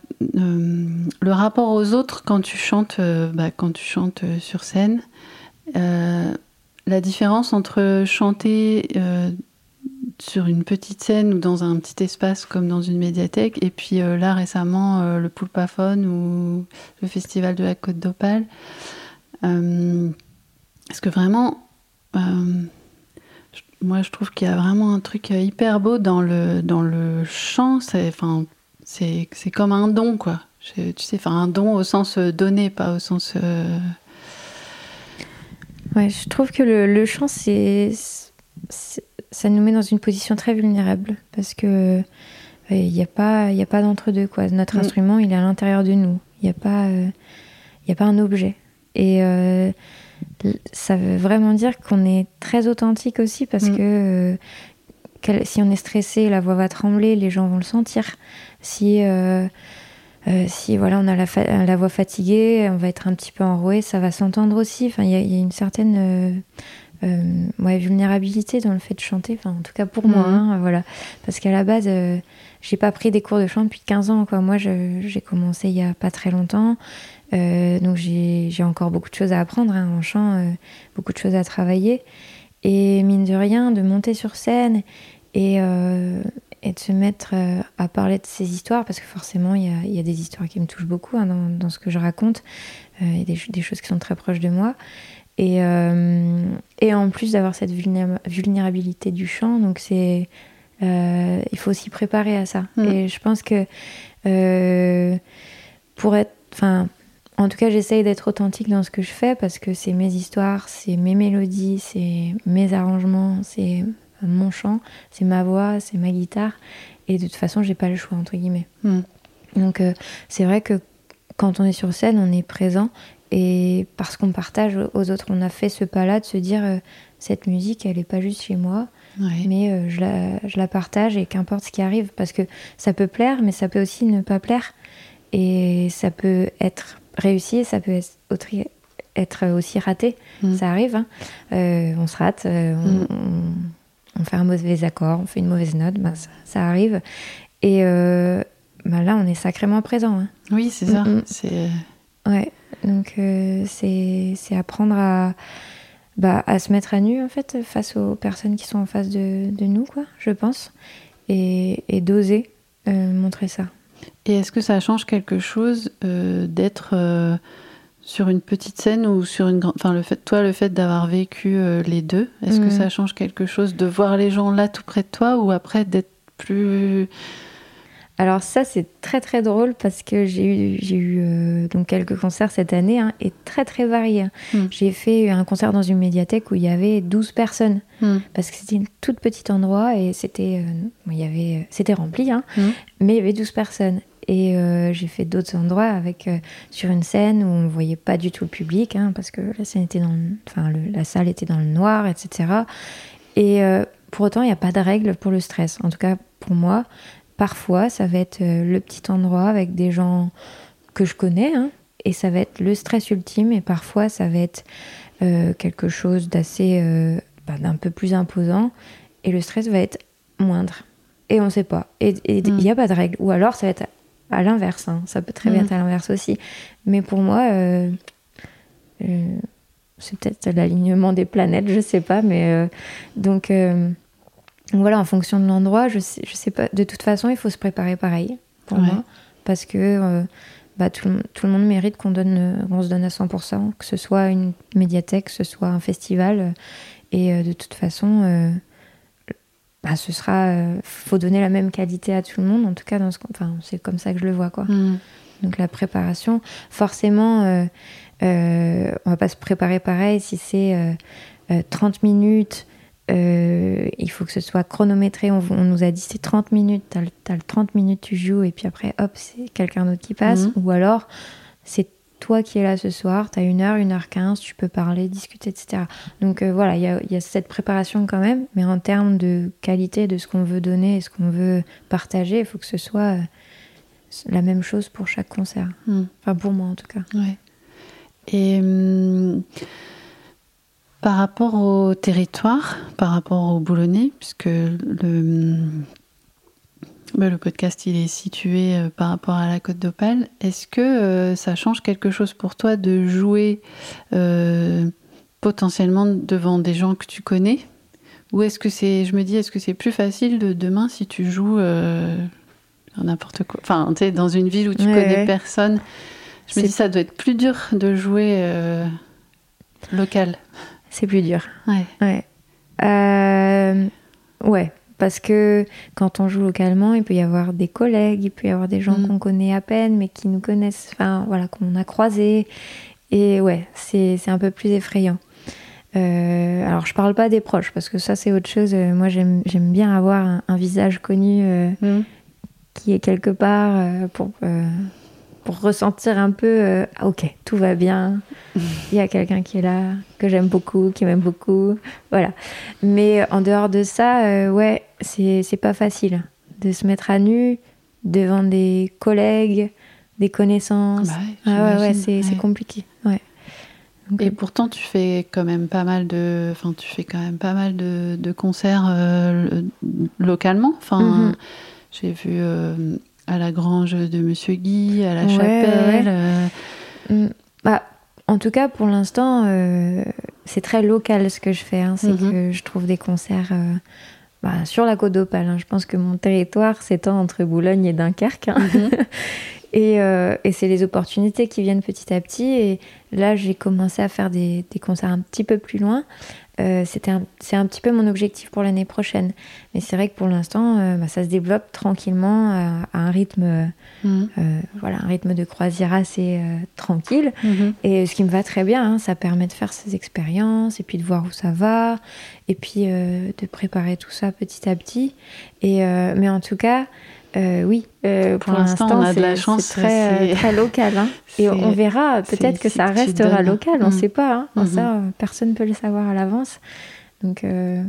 rapport aux autres quand tu chantes, bah, quand tu chantes sur scène? La différence entre chanter euh, sur une petite scène ou dans un petit espace comme dans une médiathèque et puis euh, là récemment euh, le Poulpaphone ou le Festival de la Côte d'Opale. Est-ce que vraiment moi, je trouve qu'il y a vraiment un truc hyper beau dans le, dans le chant. C'est comme un don, quoi. tu sais, enfin, un don au sens donné, pas au sens. Euh, Ouais, je trouve que le, le chant, c'est, ça nous met dans une position très vulnérable parce que il n'y a pas, a pas d'entre-deux. Quoi. Notre mm. instrument, il est à l'intérieur de nous. Il n'y a, pas, il a pas un objet. Et euh, ça veut vraiment dire qu'on est très authentique aussi parce mm. que euh, si on est stressé, la voix va trembler, les gens vont le sentir. Si, euh, si voilà, on a la, la, voix fatiguée, on va être un petit peu enroué, ça va s'entendre aussi. Enfin, il y, y, a une certaine ouais, vulnérabilité dans le fait de chanter. Enfin, en tout cas pour moi, mm. hein, voilà. Parce qu'à la base, j'ai pas pris des cours de chant depuis 15 ans. Quoi. Moi, j'ai commencé il y a pas très longtemps. Euh, donc j'ai encore beaucoup de choses à apprendre hein, en chant, euh, beaucoup de choses à travailler. Et mine de rien, de monter sur scène et, euh, et de se mettre à parler de ces histoires, parce que forcément, il y a, y a, des histoires qui me touchent beaucoup hein, dans, dans, ce que je raconte. Il y a des, des, choses qui sont très proches de moi. Et, et en plus d'avoir cette vulnérabilité du chant, donc c'est euh, il faut s'y préparer à ça. Mm. Et je pense que euh, pour être, enfin, en tout cas, j'essaye d'être authentique dans ce que je fais parce que c'est mes histoires, c'est mes mélodies, c'est mes arrangements, c'est mon chant, c'est ma voix, c'est ma guitare. Et de toute façon, j'ai pas le choix entre guillemets. Mm. Donc euh, c'est vrai que quand on est sur scène, on est présent et parce qu'on partage aux autres, on a fait ce pas-là de se dire cette musique, elle est pas juste chez moi mais euh, je, la, je, la, partage et qu'importe ce qui arrive, parce que ça peut plaire, mais ça peut aussi ne pas plaire, et ça peut être réussi, ça peut être, être aussi raté, mm. ça arrive, hein. euh, on se rate, euh, on, on, fait un mauvais accord, on fait une mauvaise note, bah, ça, ça, arrive, et bah, là on est sacrément présent. Hein. Oui, c'est ça. Mm, c'est... Ouais, donc c'est apprendre à bah, à se mettre à nu en fait face aux personnes qui sont en face de, de nous, quoi, je pense, et, et d'oser euh, montrer ça. Et est-ce que ça change quelque chose euh, d'être euh, sur une petite scène ou sur une grande, enfin le fait, toi, le fait d'avoir vécu les deux, est-ce que mm. ça change quelque chose de voir les gens là tout près de toi ou après d'être plus alors ça, c'est très très drôle parce que j'ai eu, j'ai eu euh, donc quelques concerts cette année hein, et très très variés. Hein. Hmm. J'ai fait un concert dans une médiathèque où il y avait 12 personnes hmm. parce que c'était un tout petit endroit et c'était, euh, il y avait, c'était rempli, hein, mais il y avait 12 personnes. Et euh, j'ai fait d'autres endroits avec sur une scène où on ne voyait pas du tout le public parce que la scène était dans, enfin la salle était dans le noir, etc. Et pour autant, il n'y a pas de règle pour le stress. En tout cas, pour moi, Parfois, ça va être euh, le petit endroit avec des gens que je connais, hein, et ça va être le stress ultime, et parfois, ça va être euh, quelque chose d'assez, euh, bah, d'un peu plus imposant, et le stress va être moindre. Et on ne sait pas. Et il n'y a pas de règle. Ou alors, ça va être à l'inverse. Hein. Ça peut très bien mm. être à l'inverse aussi. Mais pour moi, c'est peut-être l'alignement des planètes, je ne sais pas. Mais donc donc voilà, en fonction de l'endroit, je sais, je sais pas. De toute façon, il faut se préparer pareil pour moi, parce que euh, bah, tout, le monde mérite qu'on donne, se donne à 100%, que ce soit une médiathèque, que ce soit un festival, euh, et euh, de toute façon, bah, ce sera, faut donner la même qualité à tout le monde. En tout cas, dans ce, enfin, c'est comme ça que je le vois, quoi. Mm. Donc la préparation, forcément, on va pas se préparer pareil si c'est 30 minutes euh, il faut que ce soit chronométré. On, nous a dit c'est 30 minutes, t'as le, 30 minutes, tu joues, et puis après, hop, c'est quelqu'un d'autre qui passe. Mhm. Ou alors, c'est toi qui es là ce soir, t'as une heure, une heure quinze, tu peux parler, discuter, etc. Donc euh, voilà, il y, a, cette préparation quand même, mais en termes de qualité de ce qu'on veut donner et ce qu'on veut partager, il faut que ce soit euh, la même chose pour chaque concert. Mhm. Enfin, pour moi en tout cas. Ouais. Et. Hum, par rapport au territoire, par rapport au Boulonnais, puisque le, bah, le podcast il est situé euh, par rapport à la Côte d'Opale, est-ce que euh, ça change quelque chose pour toi de jouer euh, potentiellement devant des gens que tu connais? Ou est-ce que c'est, je me dis, est-ce que c'est plus facile de demain si tu joues n'importe quoi? Enfin, tu sais, dans une ville où tu connais personne. Je me dis, ça doit être plus dur de jouer local. C'est plus dur. Ouais. ouais. Euh, parce que quand on joue localement, il peut y avoir des collègues, il peut y avoir des gens Mm. qu'on connaît à peine, mais qui nous connaissent, enfin voilà, qu'on a croisés. Et ouais, c'est un peu plus effrayant. Euh, alors je parle pas des proches parce que ça c'est autre chose. Euh, Moi j'aime j'aime bien avoir un, un visage connu euh, Mm. qui est quelque part euh, pour pour ressentir un peu euh, ok tout va bien. Il y a quelqu'un qui est là que j'aime beaucoup, qui m'aime beaucoup, voilà. Mais en dehors de ça, euh, ouais c'est c'est pas facile de se mettre à nu devant des collègues, des connaissances. Bah ouais, ah ouais ouais j'imagine, c'est c'est ouais. compliqué. Ouais. Et pourtant, tu fais quand même pas mal de, enfin, tu fais quand même pas mal de, de concerts euh, le- localement. Enfin, Mhm. j'ai vu euh, à la Grange de Monsieur Guy, à la Ouais, Chapelle. ouais. euh, Mm, Bah, en tout cas, pour l'instant, euh, c'est très local ce que je fais. hein. C'est Mhm. que je trouve des concerts euh, bah, sur la côte d'Opale. hein. Je pense que mon territoire s'étend entre Boulogne et Dunkerque. hein. Mhm. Et, et c'est les opportunités qui viennent petit à petit. Et là, j'ai commencé à faire des, des concerts un petit peu plus loin. Euh, un- c'est un petit peu mon objectif pour l'année prochaine. Mais c'est vrai que pour l'instant, euh, bah, ça se développe tranquillement à, à un rythme, euh, Mhm. voilà, un rythme de croisière assez euh, tranquille. Mhm. Et ce qui me va très bien, hein, ça permet de faire ces expériences et puis de voir où ça va et puis euh, de préparer tout ça petit à petit. Et euh, mais en tout cas, euh, oui, euh, Pour l'instant, on a de la chance, très, c'est- euh, très local. hein. Et on verra, peut-être que ça restera local, on ne Mm. sait pas. hein. Mhm. Ça, euh, personne ne peut le savoir à l'avance. Donc euh,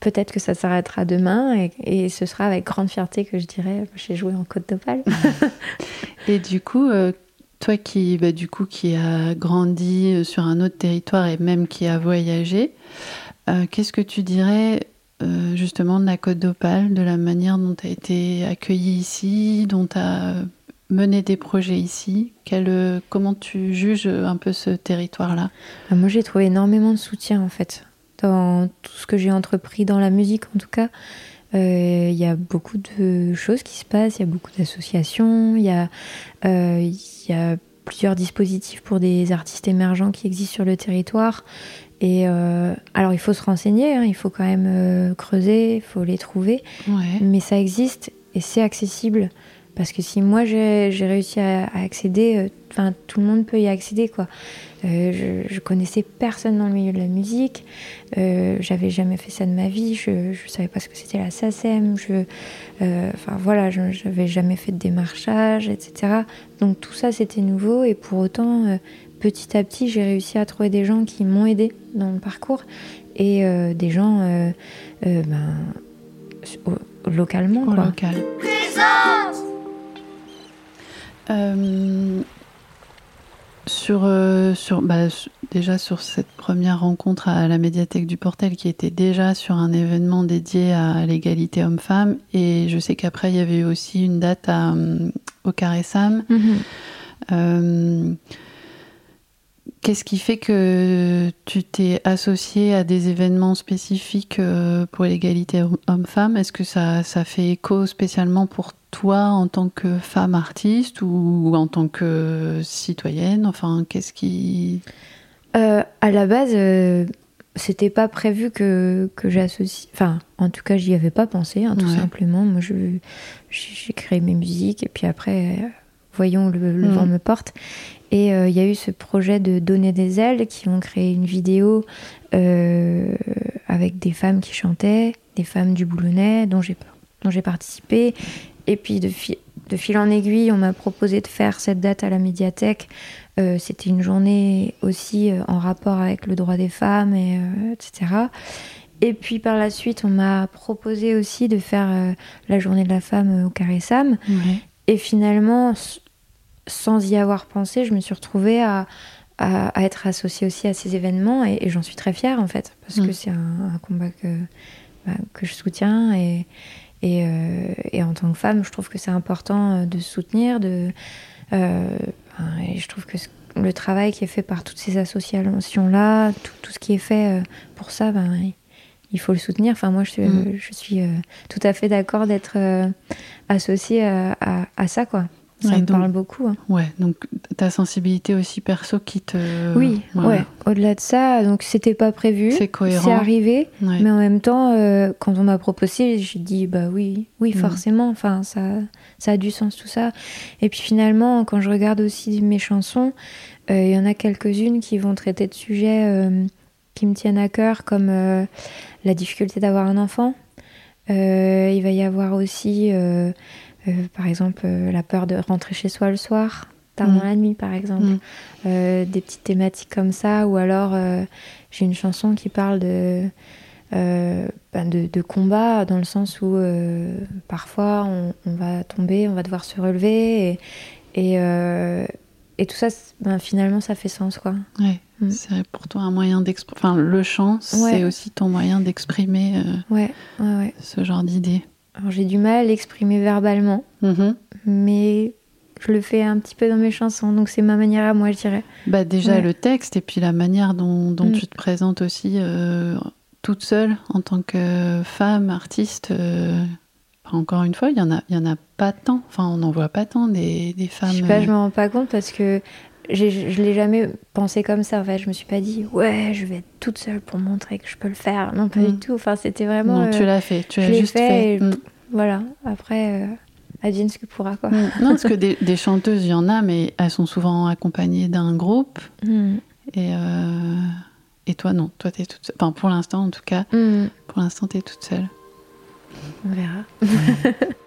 peut-être que ça s'arrêtera demain et, et ce sera avec grande fierté que je dirais j'ai joué en Côte d'Opale. Et du coup, euh, toi qui, bah, du coup, qui a grandi euh, sur un autre territoire et même qui a voyagé, euh, qu'est-ce que tu dirais euh, justement de la Côte d'Opale, de la manière dont tu as été accueillie ici, dont tu as mené des projets ici euh, Comment tu juges un peu ce territoire-là? Ah, Moi, j'ai trouvé énormément de soutien en fait dans tout ce que j'ai entrepris dans la musique, en tout cas. Euh, Il y a beaucoup de choses qui se passent, il y a beaucoup d'associations, euh, il y a plusieurs dispositifs pour des artistes émergents qui existent sur le territoire. Et euh, alors, il faut se renseigner, hein, il faut quand même euh, creuser, il faut les trouver. Ouais. Mais ça existe et c'est accessible. Parce que si moi j'ai réussi à, à accéder, euh, tout le monde peut y accéder quoi. Je, je connaissais personne dans le milieu de la musique, j'avais jamais fait ça de ma vie, je, je savais pas ce que c'était la SACEM, je, enfin voilà, j'avais jamais fait de démarchage, etc. Donc tout ça c'était nouveau et pour autant petit à petit j'ai réussi à trouver des gens qui m'ont aidé dans le parcours et euh, des gens euh, euh, ben, au- localement quoi. local. Euh, sur, sur, bah, su- déjà sur cette première rencontre à la médiathèque du Portel qui était déjà sur un événement dédié à l'égalité homme-femme et je sais qu'après il y avait eu aussi une date à, euh, au Carré Sam. Mhm. Euh, Qu'est-ce qui fait que tu t'es associé à des événements spécifiques euh, pour l'égalité homme-femme? Est-ce que ça, ça fait écho spécialement pour toi en tant que femme artiste ou en tant que citoyenne? Enfin, qu'est-ce qui... Euh, à la base, euh, c'était pas prévu que, que j'associe. Enfin, en tout cas, j'y avais pas pensé, hein, tout Ouais. simplement. Moi, je, j'ai créé mes musiques et puis après, euh, voyons, le, le Mhm. vent me porte. Et euh, il y a eu ce projet de Donner des ailes qui ont créé une vidéo euh, avec des femmes qui chantaient, des femmes du Boulonnais dont j'ai dont j'ai participé. Et puis de, fi- de fil en aiguille, on m'a proposé de faire cette date à la médiathèque. Euh, C'était une journée aussi en rapport avec le droit des femmes, et, etc. Et puis par la suite, on m'a proposé aussi de faire la journée de la femme au Carré Sam. Et finalement, sans y avoir pensé, je me suis retrouvée à, à, à être associée aussi à ces événements et, et j'en suis très fière en fait, parce Mm. que c'est un, un combat que, bah, que je soutiens et, et, euh, et en tant que femme, je trouve que c'est important euh, de soutenir, de, euh, et je trouve que le travail qui est fait par toutes ces associations-là, tout, tout ce qui est fait pour ça, ben, il- il faut le soutenir. Enfin, moi, je, suis- Mm. je suis euh, tout à fait d'accord d'être euh, associée à, à- à ça, quoi. Ça Ouais, me donc- parle beaucoup. hein. Ouais, donc ta sensibilité aussi perso qui te. oui, voilà. ouais. Au-delà de ça, donc c'était pas prévu. C'est cohérent. C'est arrivé. Ouais. Mais en même temps, euh, quand on m'a proposé, j'ai dit bah oui, oui Mhm. forcément. Enfin, ça, ça a du sens tout ça. Et puis finalement, quand je regarde aussi mes chansons, euh, il y en a quelques-unes qui vont traiter de sujets euh, qui me tiennent à cœur, comme la difficulté d'avoir un enfant. Il va y avoir aussi, euh, par exemple, euh, la peur de rentrer chez soi le soir, tard Mhm. dans la nuit, par exemple. Mhm. Euh, des petites thématiques comme ça, ou alors j'ai une chanson qui parle de, ben de, de combat, dans le sens où parfois on, on va tomber, on va devoir se relever, et, et, et tout ça, ben, finalement, ça fait sens, quoi. Ouais, Mm. c'est pour toi un moyen d'exprimer. Enfin, le chant, c'est aussi ton moyen d'exprimer euh, Ouais, ouais, ouais. ce genre d'idée. Alors j'ai du mal à l'exprimer verbalement, Mhm. mais je le fais un petit peu dans mes chansons, donc c'est ma manière à moi, je dirais. Bah déjà Ouais. le texte et puis la manière dont, dont Mm. tu te présentes aussi euh, toute seule en tant que femme, artiste. euh, encore une fois, il y en a, il y en a pas tant. Enfin, on n'en voit pas tant des, des femmes. Je sais pas, euh, je me rends pas compte parce que je l'ai jamais pensé comme ça. En fait, je me suis pas dit ouais, je vais être toute seule pour montrer que je peux le faire. Non, pas Mm. du tout. Enfin, c'était vraiment. non, euh, tu l'as fait. Tu l'as juste fait fait. et- Mm. Voilà. Après, euh, advienne ce que pourra quoi. Mm. Non, parce que des, des chanteuses, il y en a, mais elles sont souvent accompagnées d'un groupe. Mm. Et, euh, et toi, non. Toi, t'es toute seule. Enfin, pour l'instant, en tout cas, Mm. pour l'instant, t'es toute seule. On verra.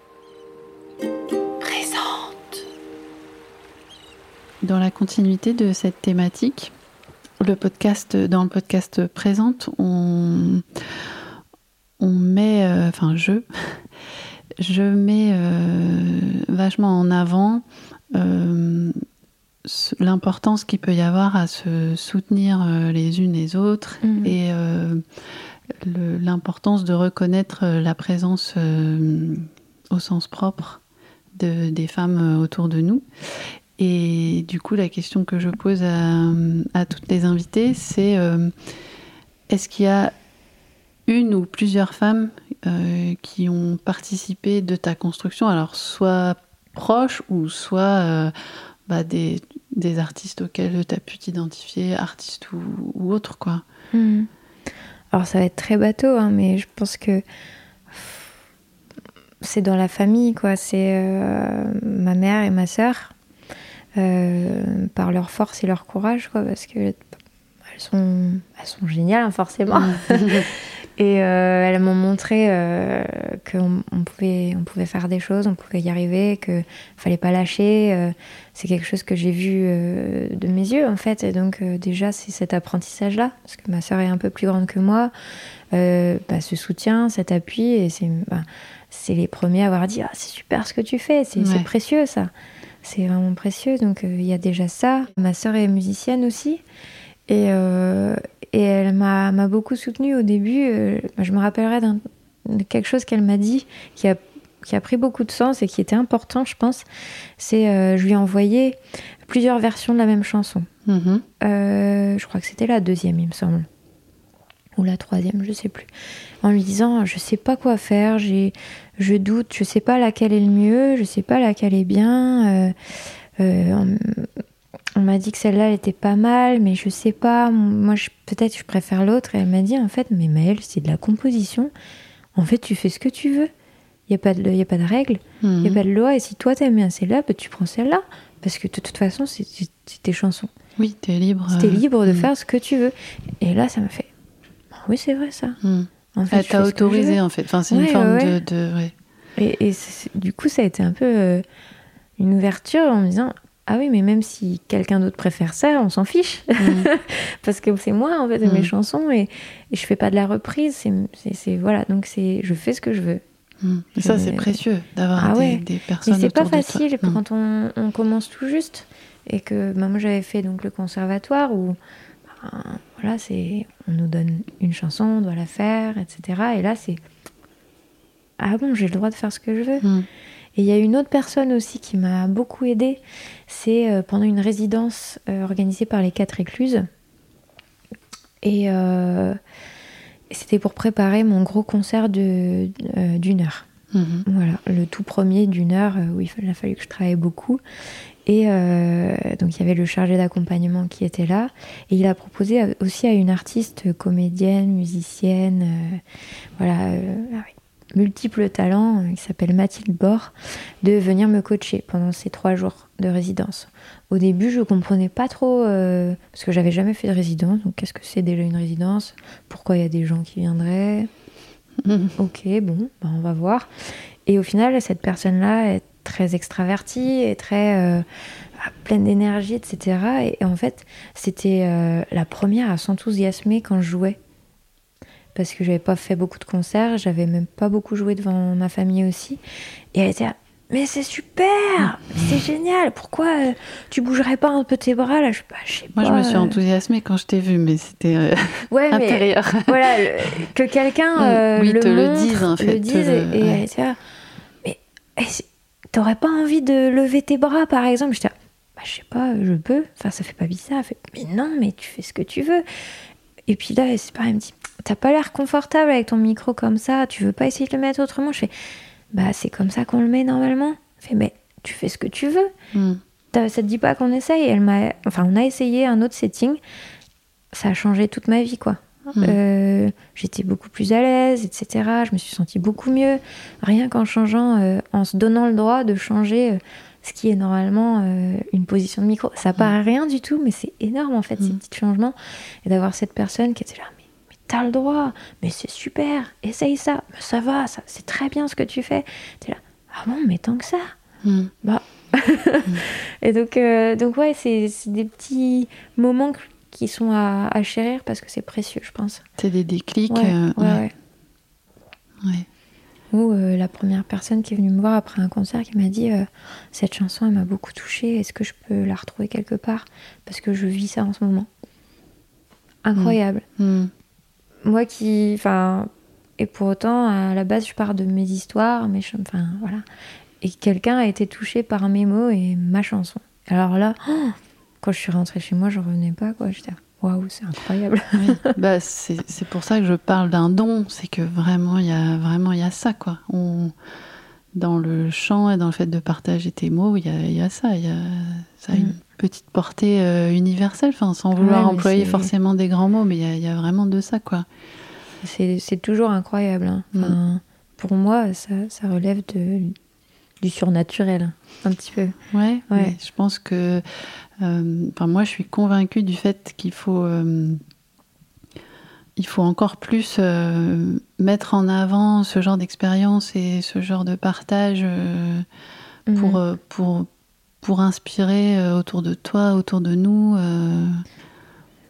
Dans la continuité de cette thématique, le podcast, dans le podcast présente, on, on met, euh, enfin je, je mets euh, vachement en avant euh, ce- l'importance qu'il peut y avoir à se soutenir les unes les autres Mhm. et l'importance de reconnaître la présence au sens propre de, des femmes autour de nous. Et du coup, la question que je pose à, toutes les invitées, c'est euh, est-ce qu'il y a une ou plusieurs femmes euh, qui ont participé de ta construction, alors soit proches ou soit euh, bah, des, artistes auxquels tu as pu t'identifier, artistes ou, autres, quoi. Mm. Alors ça va être très bateau, hein, mais je pense que c'est dans la famille, quoi. C'est ma mère et ma sœur, par leur force et leur courage, quoi, parce que elles sont, elles sont géniales, hein, forcément. Et euh, elles m'ont montré euh, qu'on on pouvait, on pouvait faire des choses, on pouvait y arriver, qu'il fallait pas lâcher. euh, c'est quelque chose que j'ai vu euh, de mes yeux, en fait. Et donc, euh, déjà, c'est cet apprentissage-là, parce que ma sœur est un peu plus grande que moi. Euh, bah, ce soutien, cet appui, et c'est bah, les premiers à avoir dit Ah, c'est super ce que tu fais, c'est c'est Ouais. précieux, ça. C'est vraiment précieux. Donc, euh, il y a déjà ça. Ma sœur est musicienne aussi. Et, euh, et elle m'a beaucoup soutenue au début. Euh, bah, je me rappellerai d'un- de quelque chose qu'elle m'a dit qui a, qui a pris beaucoup de sens et qui était important, je pense. C'est je lui ai envoyé plusieurs versions de la même chanson. Mhm. Euh, je crois que c'était la deuxième, il me semble. Ou la troisième, je sais plus. En lui disant, je sais pas quoi faire, j'ai, je doute, je sais pas laquelle est le mieux, je sais pas laquelle est bien. euh, euh, on on m'a dit que celle-là, elle était pas mal, mais je sais pas. Moi, je- peut-être je préfère l'autre. Et elle m'a dit, en fait, mais Maëlle, c'est de la composition. En fait, tu fais ce que tu veux. Il n'y a, pas de- y a pas de règle. Il n'y a Mhm. pas de loi. Et si toi, t'aimes bien celle-là, bah, tu prends celle-là. Parce que de toute façon, c'est tes chansons. Oui, t'es libre. T'es euh, libre de mhm. faire ce que tu veux. Et là, ça m'a fait. Ah Oui, c'est vrai ça. Mhm. En fait, t'a je autorisé en fait. Enfin, c'est une forme ouais, de, ouais. de- ouais. Et, du coup, ça a été un peu euh, une ouverture en me disant Ah oui, mais même si quelqu'un d'autre préfère ça, on s'en fiche. Mhm. Parce que c'est moi, en fait, Mm. mes chansons. Et, et je fais pas de la reprise. C'est, voilà, donc c'est, je fais ce que je veux. Et ça, c'est précieux d'avoir Ah des, ouais. des Mais personnes c'est pas facile quand on, on commence tout juste. Et que bah, moi, j'avais fait donc, le conservatoire où ben, voilà, c'est, on nous donne une chanson, on doit la faire, etc. Et là, c'est Ah bon, j'ai le droit de faire ce que je veux. Mhm. Et il y a une autre personne aussi qui m'a beaucoup aidée. C'est euh, pendant une résidence euh, organisée par les quatre écluses. Et, euh, c'était pour préparer mon gros concert d'une heure. Mhm. Voilà, le tout premier d'une heure où il a fallu que je travaille beaucoup. Et euh, donc il y avait le chargé d'accompagnement qui était là. Et il a proposé aussi à une artiste comédienne, musicienne, euh, voilà, euh, avec multiples talents, euh, qui s'appelle Mathilde Bord, de venir me coacher pendant ces trois jours de résidence. Au début, je comprenais pas trop, parce que j'avais jamais fait de résidence. Donc qu'est-ce que c'est déjà une résidence? Pourquoi il y a des gens qui viendraient? Ok, bon, ben, on va voir. Et au final, cette personne-là est très extravertie, est très euh, pleine d'énergie, etc. Et, en fait, c'était euh, la première à s'enthousiasmer quand je jouais. Parce que j'avais pas fait beaucoup de concerts, j'avais même pas beaucoup joué devant ma famille aussi. Et elle était là, mais c'est super, c'est génial. Pourquoi euh, tu bougerais pas un peu tes bras là? Je sais pas, je sais Moi, je me suis enthousiasmée quand je t'ai vue, mais c'était euh, Ouais, mais intérieur. voilà, le- que quelqu'un euh, oui, le, te le dise, en fait, le dise, te et, le- et ouais. elle était là, mais t'aurais pas envie de lever tes bras, par exemple? J'étais bah, je sais pas, je peux. Enfin, ça fait pas bizarre. Elle fait, mais non, mais tu fais ce que tu veux. Et puis là, c'est pareil, elle me dit, t'as pas l'air confortable avec ton micro comme ça. Tu veux pas essayer de le mettre autrement? Je fais, bah c'est comme ça qu'on le met normalement. Elle fait, mais tu fais ce que tu veux. T'as- Ça te dit pas qu'on essaye? Elle m'a, enfin, on a essayé un autre setting. Ça a changé toute ma vie, quoi. Mhm. Euh, J'étais beaucoup plus à l'aise, etc. Je me suis sentie beaucoup mieux. Rien qu'en changeant, euh, en se donnant le droit de changer euh, ce qui est normalement une position de micro. Ça paraît rien du tout, mais c'est énorme en fait, ces Mhm. petits changements. Et d'avoir cette personne qui était là, mais, mais t'as le droit, mais c'est super, essaye ça, mais ça va, ça, c'est très bien ce que tu fais. T'es là, ah bon, mais tant que ça. Mhm. Et donc, donc ouais, c'est des petits moments que- qui sont à, à chérir parce que c'est précieux, je pense. C'est des déclics. Ouais, euh, ouais, ouais. ouais. Ou euh, la première personne qui est venue me voir après un concert qui m'a dit euh, cette chanson elle m'a beaucoup touchée est-ce que je peux la retrouver quelque part? Parce que je vis ça en ce moment incroyable Mhm. moi qui enfin et pour autant à la base je pars de mes histoires mes enfin voilà et quelqu'un a été touché par mes mots et ma chanson alors là oh, quand je suis rentrée chez moi je revenais pas quoi j'étais waouh c'est incroyable Oui. bah, c'est c'est pour ça que je parle d'un don. C'est que vraiment, il y a vraiment il y a ça, quoi. On, dans le chant et dans le fait de partager tes mots, il y a, y a ça. Il y a, ça a Mm. une petite portée euh, universelle, enfin, sans vouloir Ouais, employer forcément des grands mots, mais il y y a vraiment de ça, quoi. c'est toujours incroyable hein. Enfin, pour moi ça, ça relève de du surnaturel un petit peu Ouais, Ouais. je pense que. euh, moi, je suis convaincue du fait qu'il faut. euh, il faut encore plus euh, mettre en avant ce genre d'expérience et ce genre de partage euh, pour, Mhm. pour, pour inspirer autour de toi, autour de nous.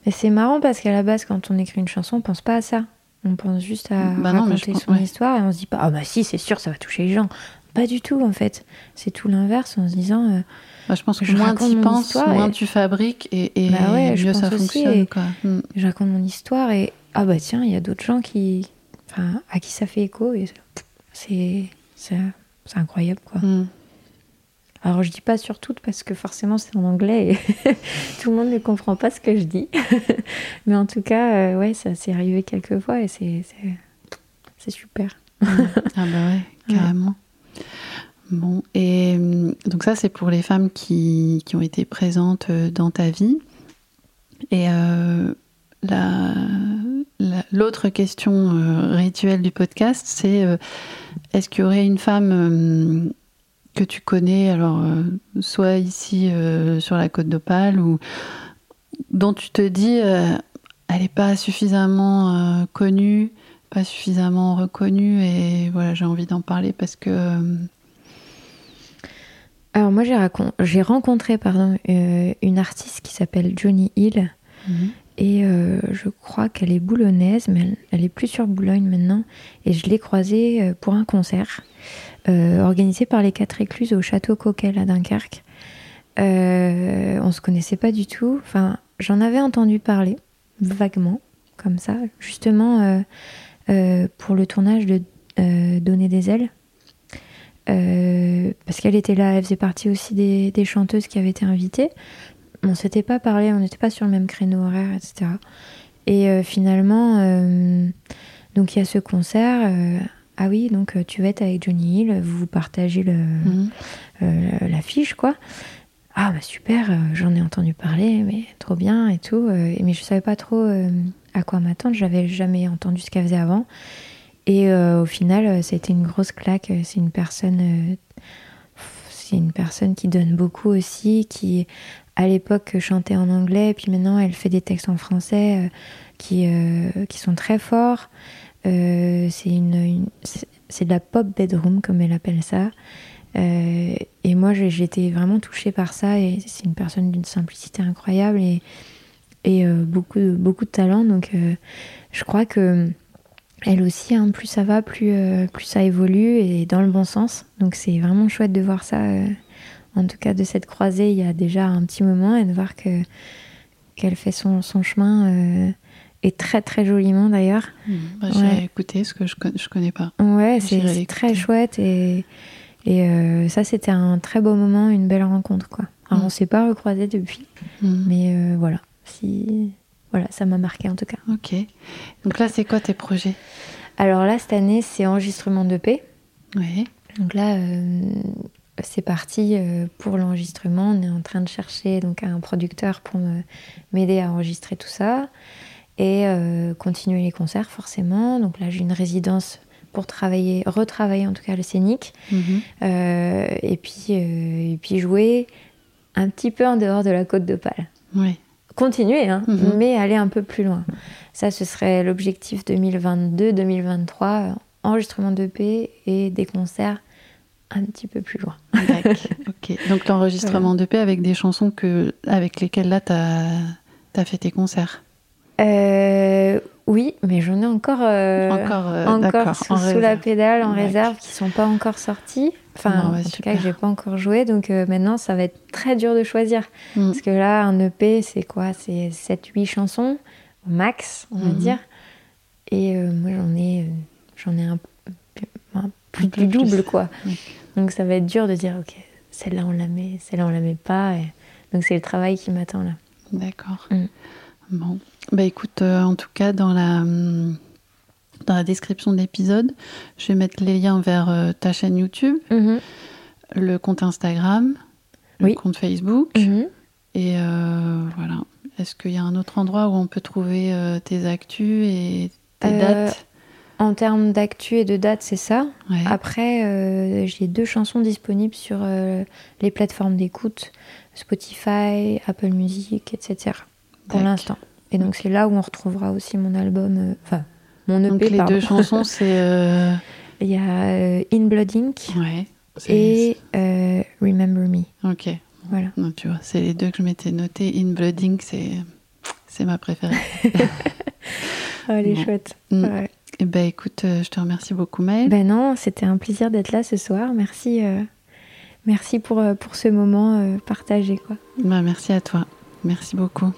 Et c'est marrant parce qu'à la base, quand on écrit une chanson, on pense pas à ça. On pense juste à Bah raconter son ouais. histoire et on se dit pas ah bah si c'est sûr ça va toucher les gens. Pas du tout en fait. C'est tout l'inverse en se disant euh, Bah, je pense que Je moins tu penses, moins et- tu fabriques et, et Bah ouais, mieux ça pense fonctionne. Quoi. Mm. je raconte mon histoire et ah bah tiens il y a d'autres gens qui enfin à qui ça fait écho et c'est incroyable quoi. Mm. Alors je dis pas sur toutes parce que forcément c'est en anglais et tout le monde ne comprend pas ce que je dis. Mais en tout cas euh, ouais ça s'est arrivé quelques fois et c'est super. Ah bah ouais, carrément. Bon, et hum, donc ça c'est pour les femmes qui, qui ont été présentes euh, dans ta vie. Et euh, la- la- l'autre question euh, rituelle du podcast, c'est euh, est-ce qu'il y aurait une femme que tu connais, alors euh, soit ici euh, sur la côte d'Opale, ou dont tu te dis euh, elle n'est pas suffisamment euh, connue, pas suffisamment reconnue, et voilà, j'ai envie d'en parler parce que. euh, Alors moi j'ai racon- j'ai rencontré pardon euh, une artiste qui s'appelle Johnny Hill et euh, je crois qu'elle est boulonnaise mais elle, elle est plus sur Boulogne maintenant et je l'ai croisée pour un concert euh, organisé par les quatre écluses au château Coquel à Dunkerque. On se connaissait pas du tout. Enfin j'en avais entendu parler vaguement comme ça justement pour le tournage de euh, Donner des ailes. Euh, parce qu'elle était là, elle faisait partie aussi des, des chanteuses qui avaient été invitées. On s'était pas parlé, on n'était pas sur le même créneau horaire, etc. Et euh, finalement, euh, donc il y a ce concert, euh, ah oui, donc euh, tu vas être avec Johnny Hill, vous partagez le, Mhm. euh, l'affiche, quoi. Ah bah super, euh, j'en ai entendu parler, mais trop bien et tout. euh, mais je savais pas trop euh, à quoi m'attendre, j'avais jamais entendu ce qu'elle faisait avant. Et euh, au final, euh, a été une grosse claque. C'est une personne, euh, c'est une personne qui donne beaucoup aussi, qui à l'époque chantait en anglais, puis maintenant elle fait des textes en français euh, qui, euh, qui sont très forts. Euh, c'est une, c'est- de la pop bedroom comme elle appelle ça. Euh, et moi j'étais vraiment touchée par ça et c'est une personne d'une simplicité incroyable et, et euh, beaucoup, de, beaucoup de talent. Donc euh, je crois que elle aussi, hein, plus ça va, plus, euh, plus ça évolue et dans le bon sens. Donc c'est vraiment chouette de voir ça. euh, en tout cas, de cette croisée, il y a déjà un petit moment et de voir que qu'elle fait son, son chemin euh, et très très joliment d'ailleurs. Mhm. Bah, J'ai écouté ce que je, con- je connais pas. Ouais, c'est très chouette et, et ça c'était un très beau moment, une belle rencontre quoi. Alors Mm. on s'est pas recroisés depuis, Mhm. mais voilà, si voilà, ça m'a marqué en tout cas. Ok. Donc là, c'est quoi tes projets? Alors là cette année c'est enregistrement de paix. Oui. Donc là, euh, c'est parti euh, pour l'enregistrement. On est en train de chercher donc un producteur pour m'aider à enregistrer tout ça et euh, continuer les concerts forcément. Donc là, j'ai une résidence pour travailler, retravailler en tout cas le scénique Mhm. Euh, et puis euh, et puis jouer un petit peu en dehors de la côte d'Opale. Oui. Continuer, hein, Mhm. mais aller un peu plus loin. Ça, ce serait l'objectif 2022-2023, enregistrement de paix et des concerts un petit peu plus loin. Ok. Donc l'enregistrement de paix avec des chansons que, avec lesquelles là, tu as, fait tes concerts? Euh, oui, mais j'en ai encore, euh, encore euh, encore sous, en sous la pédale, en réserve, qui sont pas encore sortis. Enfin, ouais, en tout super. cas, que j'ai pas encore joué. Donc euh, maintenant, ça va être très dur de choisir. Mm. Parce que là, un EP, c'est quoi? C'est 7-8 chansons, au max, on va Mhm. dire. Et moi, j'en ai, j'en ai un, un- plus du double, plus. quoi. Oui. Donc ça va être dur de dire, ok, celle-là, on la met, celle-là, on la met pas. Et... Donc c'est le travail qui m'attend là. D'accord. Bon. Bah écoute, euh, en tout cas, dans la, hum, dans la description de l'épisode, je vais mettre les liens vers euh, ta chaîne YouTube, Mhm. le compte Instagram, le compte Facebook. Mhm. Et euh, voilà. Est-ce qu'il y a un autre endroit où on peut trouver tes actus et tes dates? En termes d'actu et de date, c'est ça. Ouais. Après, euh, j'ai deux chansons disponibles sur euh, les plateformes d'écoute, Spotify, Apple Music, etc. Pour l'instant. Et donc c'est là où on retrouvera aussi mon album, euh, enfin mon EP. Donc les pardon. deux chansons, c'est. euh, Il y a euh, In Blood Ink Ouais. et euh, Remember Me. Ok. Voilà. Non, tu vois, c'est les deux que je m'étais noté. In Blood Ink, c'est c'est ma préférée. Oh, elle est Bon. chouette. Mm. Ouais. Eh ben écoute, euh, je te remercie beaucoup, Maëlle. Ben non, c'était un plaisir d'être là ce soir. Merci, euh, merci pour, euh, pour ce moment euh, partagé. Quoi. Ben, merci à toi. Merci beaucoup.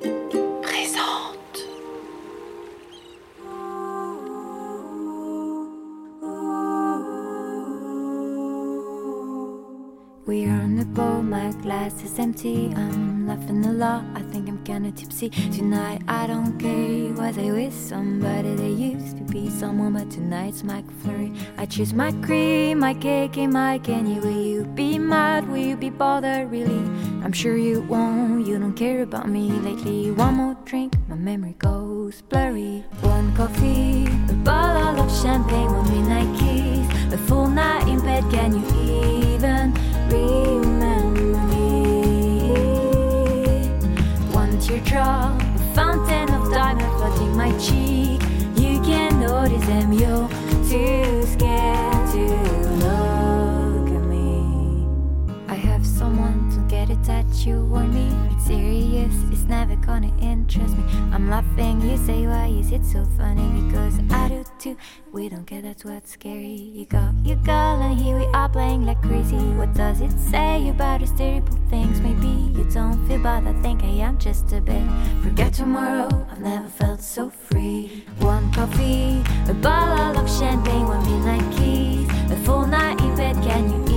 Bye. The boat, my glass is empty. I'm laughing a lot, I think I'm kinda tipsy. Tonight I don't care, was I with somebody that used to be someone, but tonight's my flurry. I choose my cream, my cake, and my candy. Will you be mad? Will you be bothered? Really? I'm sure you won't, you don't care about me lately. One more drink, my memory goes blurry. One coffee, a bottle of champagne, one midnight kiss. A full night in bed, can you even teardrop, a fountain of my cheek. You can notice them, you're too scared to look at me. I have someone to get that you want me. It's serious, never gonna interest me. I'm laughing, you say, why is it so funny? Because I do too. We don't care, that's what's scary. You got your girl, and here we are playing like crazy. What does it say about us terrible things? Maybe you don't feel bad, I think I am just a bit. Forget tomorrow, I've never felt so free. One coffee, a bottle of champagne, one midnight kiss. A full night in bed, can you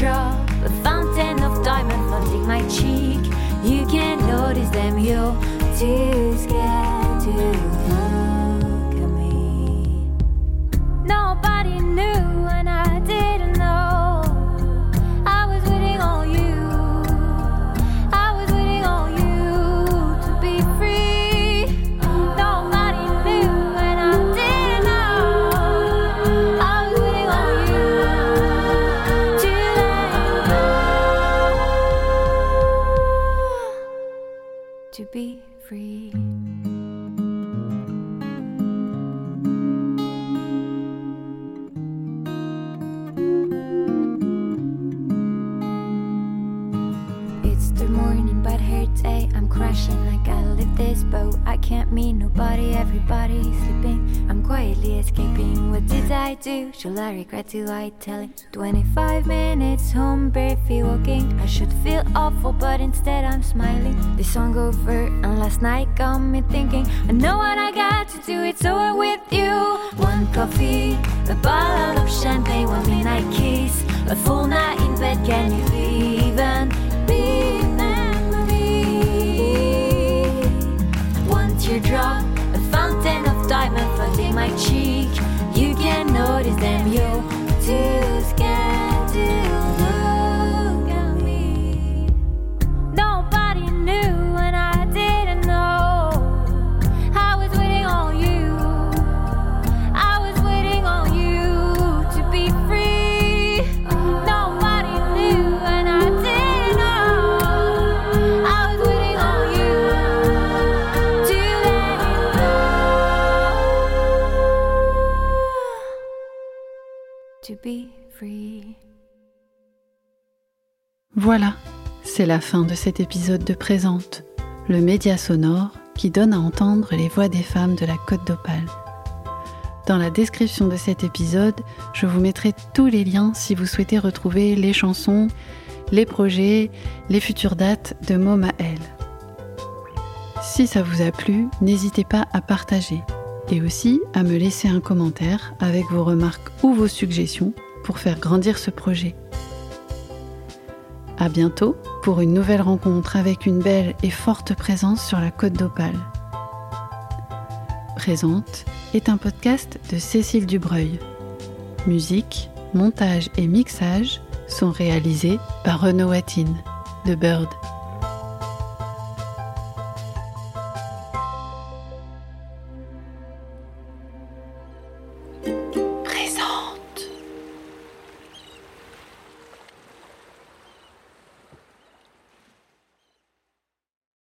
Teardrop, a fountain of diamond flooding my cheek. You can't notice them, you're too scared to can't meet nobody, everybody's sleeping. I'm quietly escaping. What did I do? Should I regret? Do I tell it? 25 minutes home, barefoot walking. I should feel awful, but instead I'm smiling. This song over, and last night got me thinking. I know what I got to do, it's over with you. One coffee, a bottle of champagne, one midnight kiss, a full night in bed. Can you even la fin de cet épisode de Présente, le média sonore qui donne à entendre les voix des femmes de la Côte d'Opale. Dans la description de cet épisode, je vous mettrai tous les liens si vous souhaitez retrouver les chansons, les projets, les futures dates de Momael. Si ça vous a plu, n'hésitez pas à partager et aussi à me laisser un commentaire avec vos remarques ou vos suggestions pour faire grandir ce projet. À bientôt pour une nouvelle rencontre avec une belle et forte présence sur la côte d'Opale. Présente est un podcast de Cécile Dubreuil. Musique, montage et mixage sont réalisés par Renaud Watine, The Bird.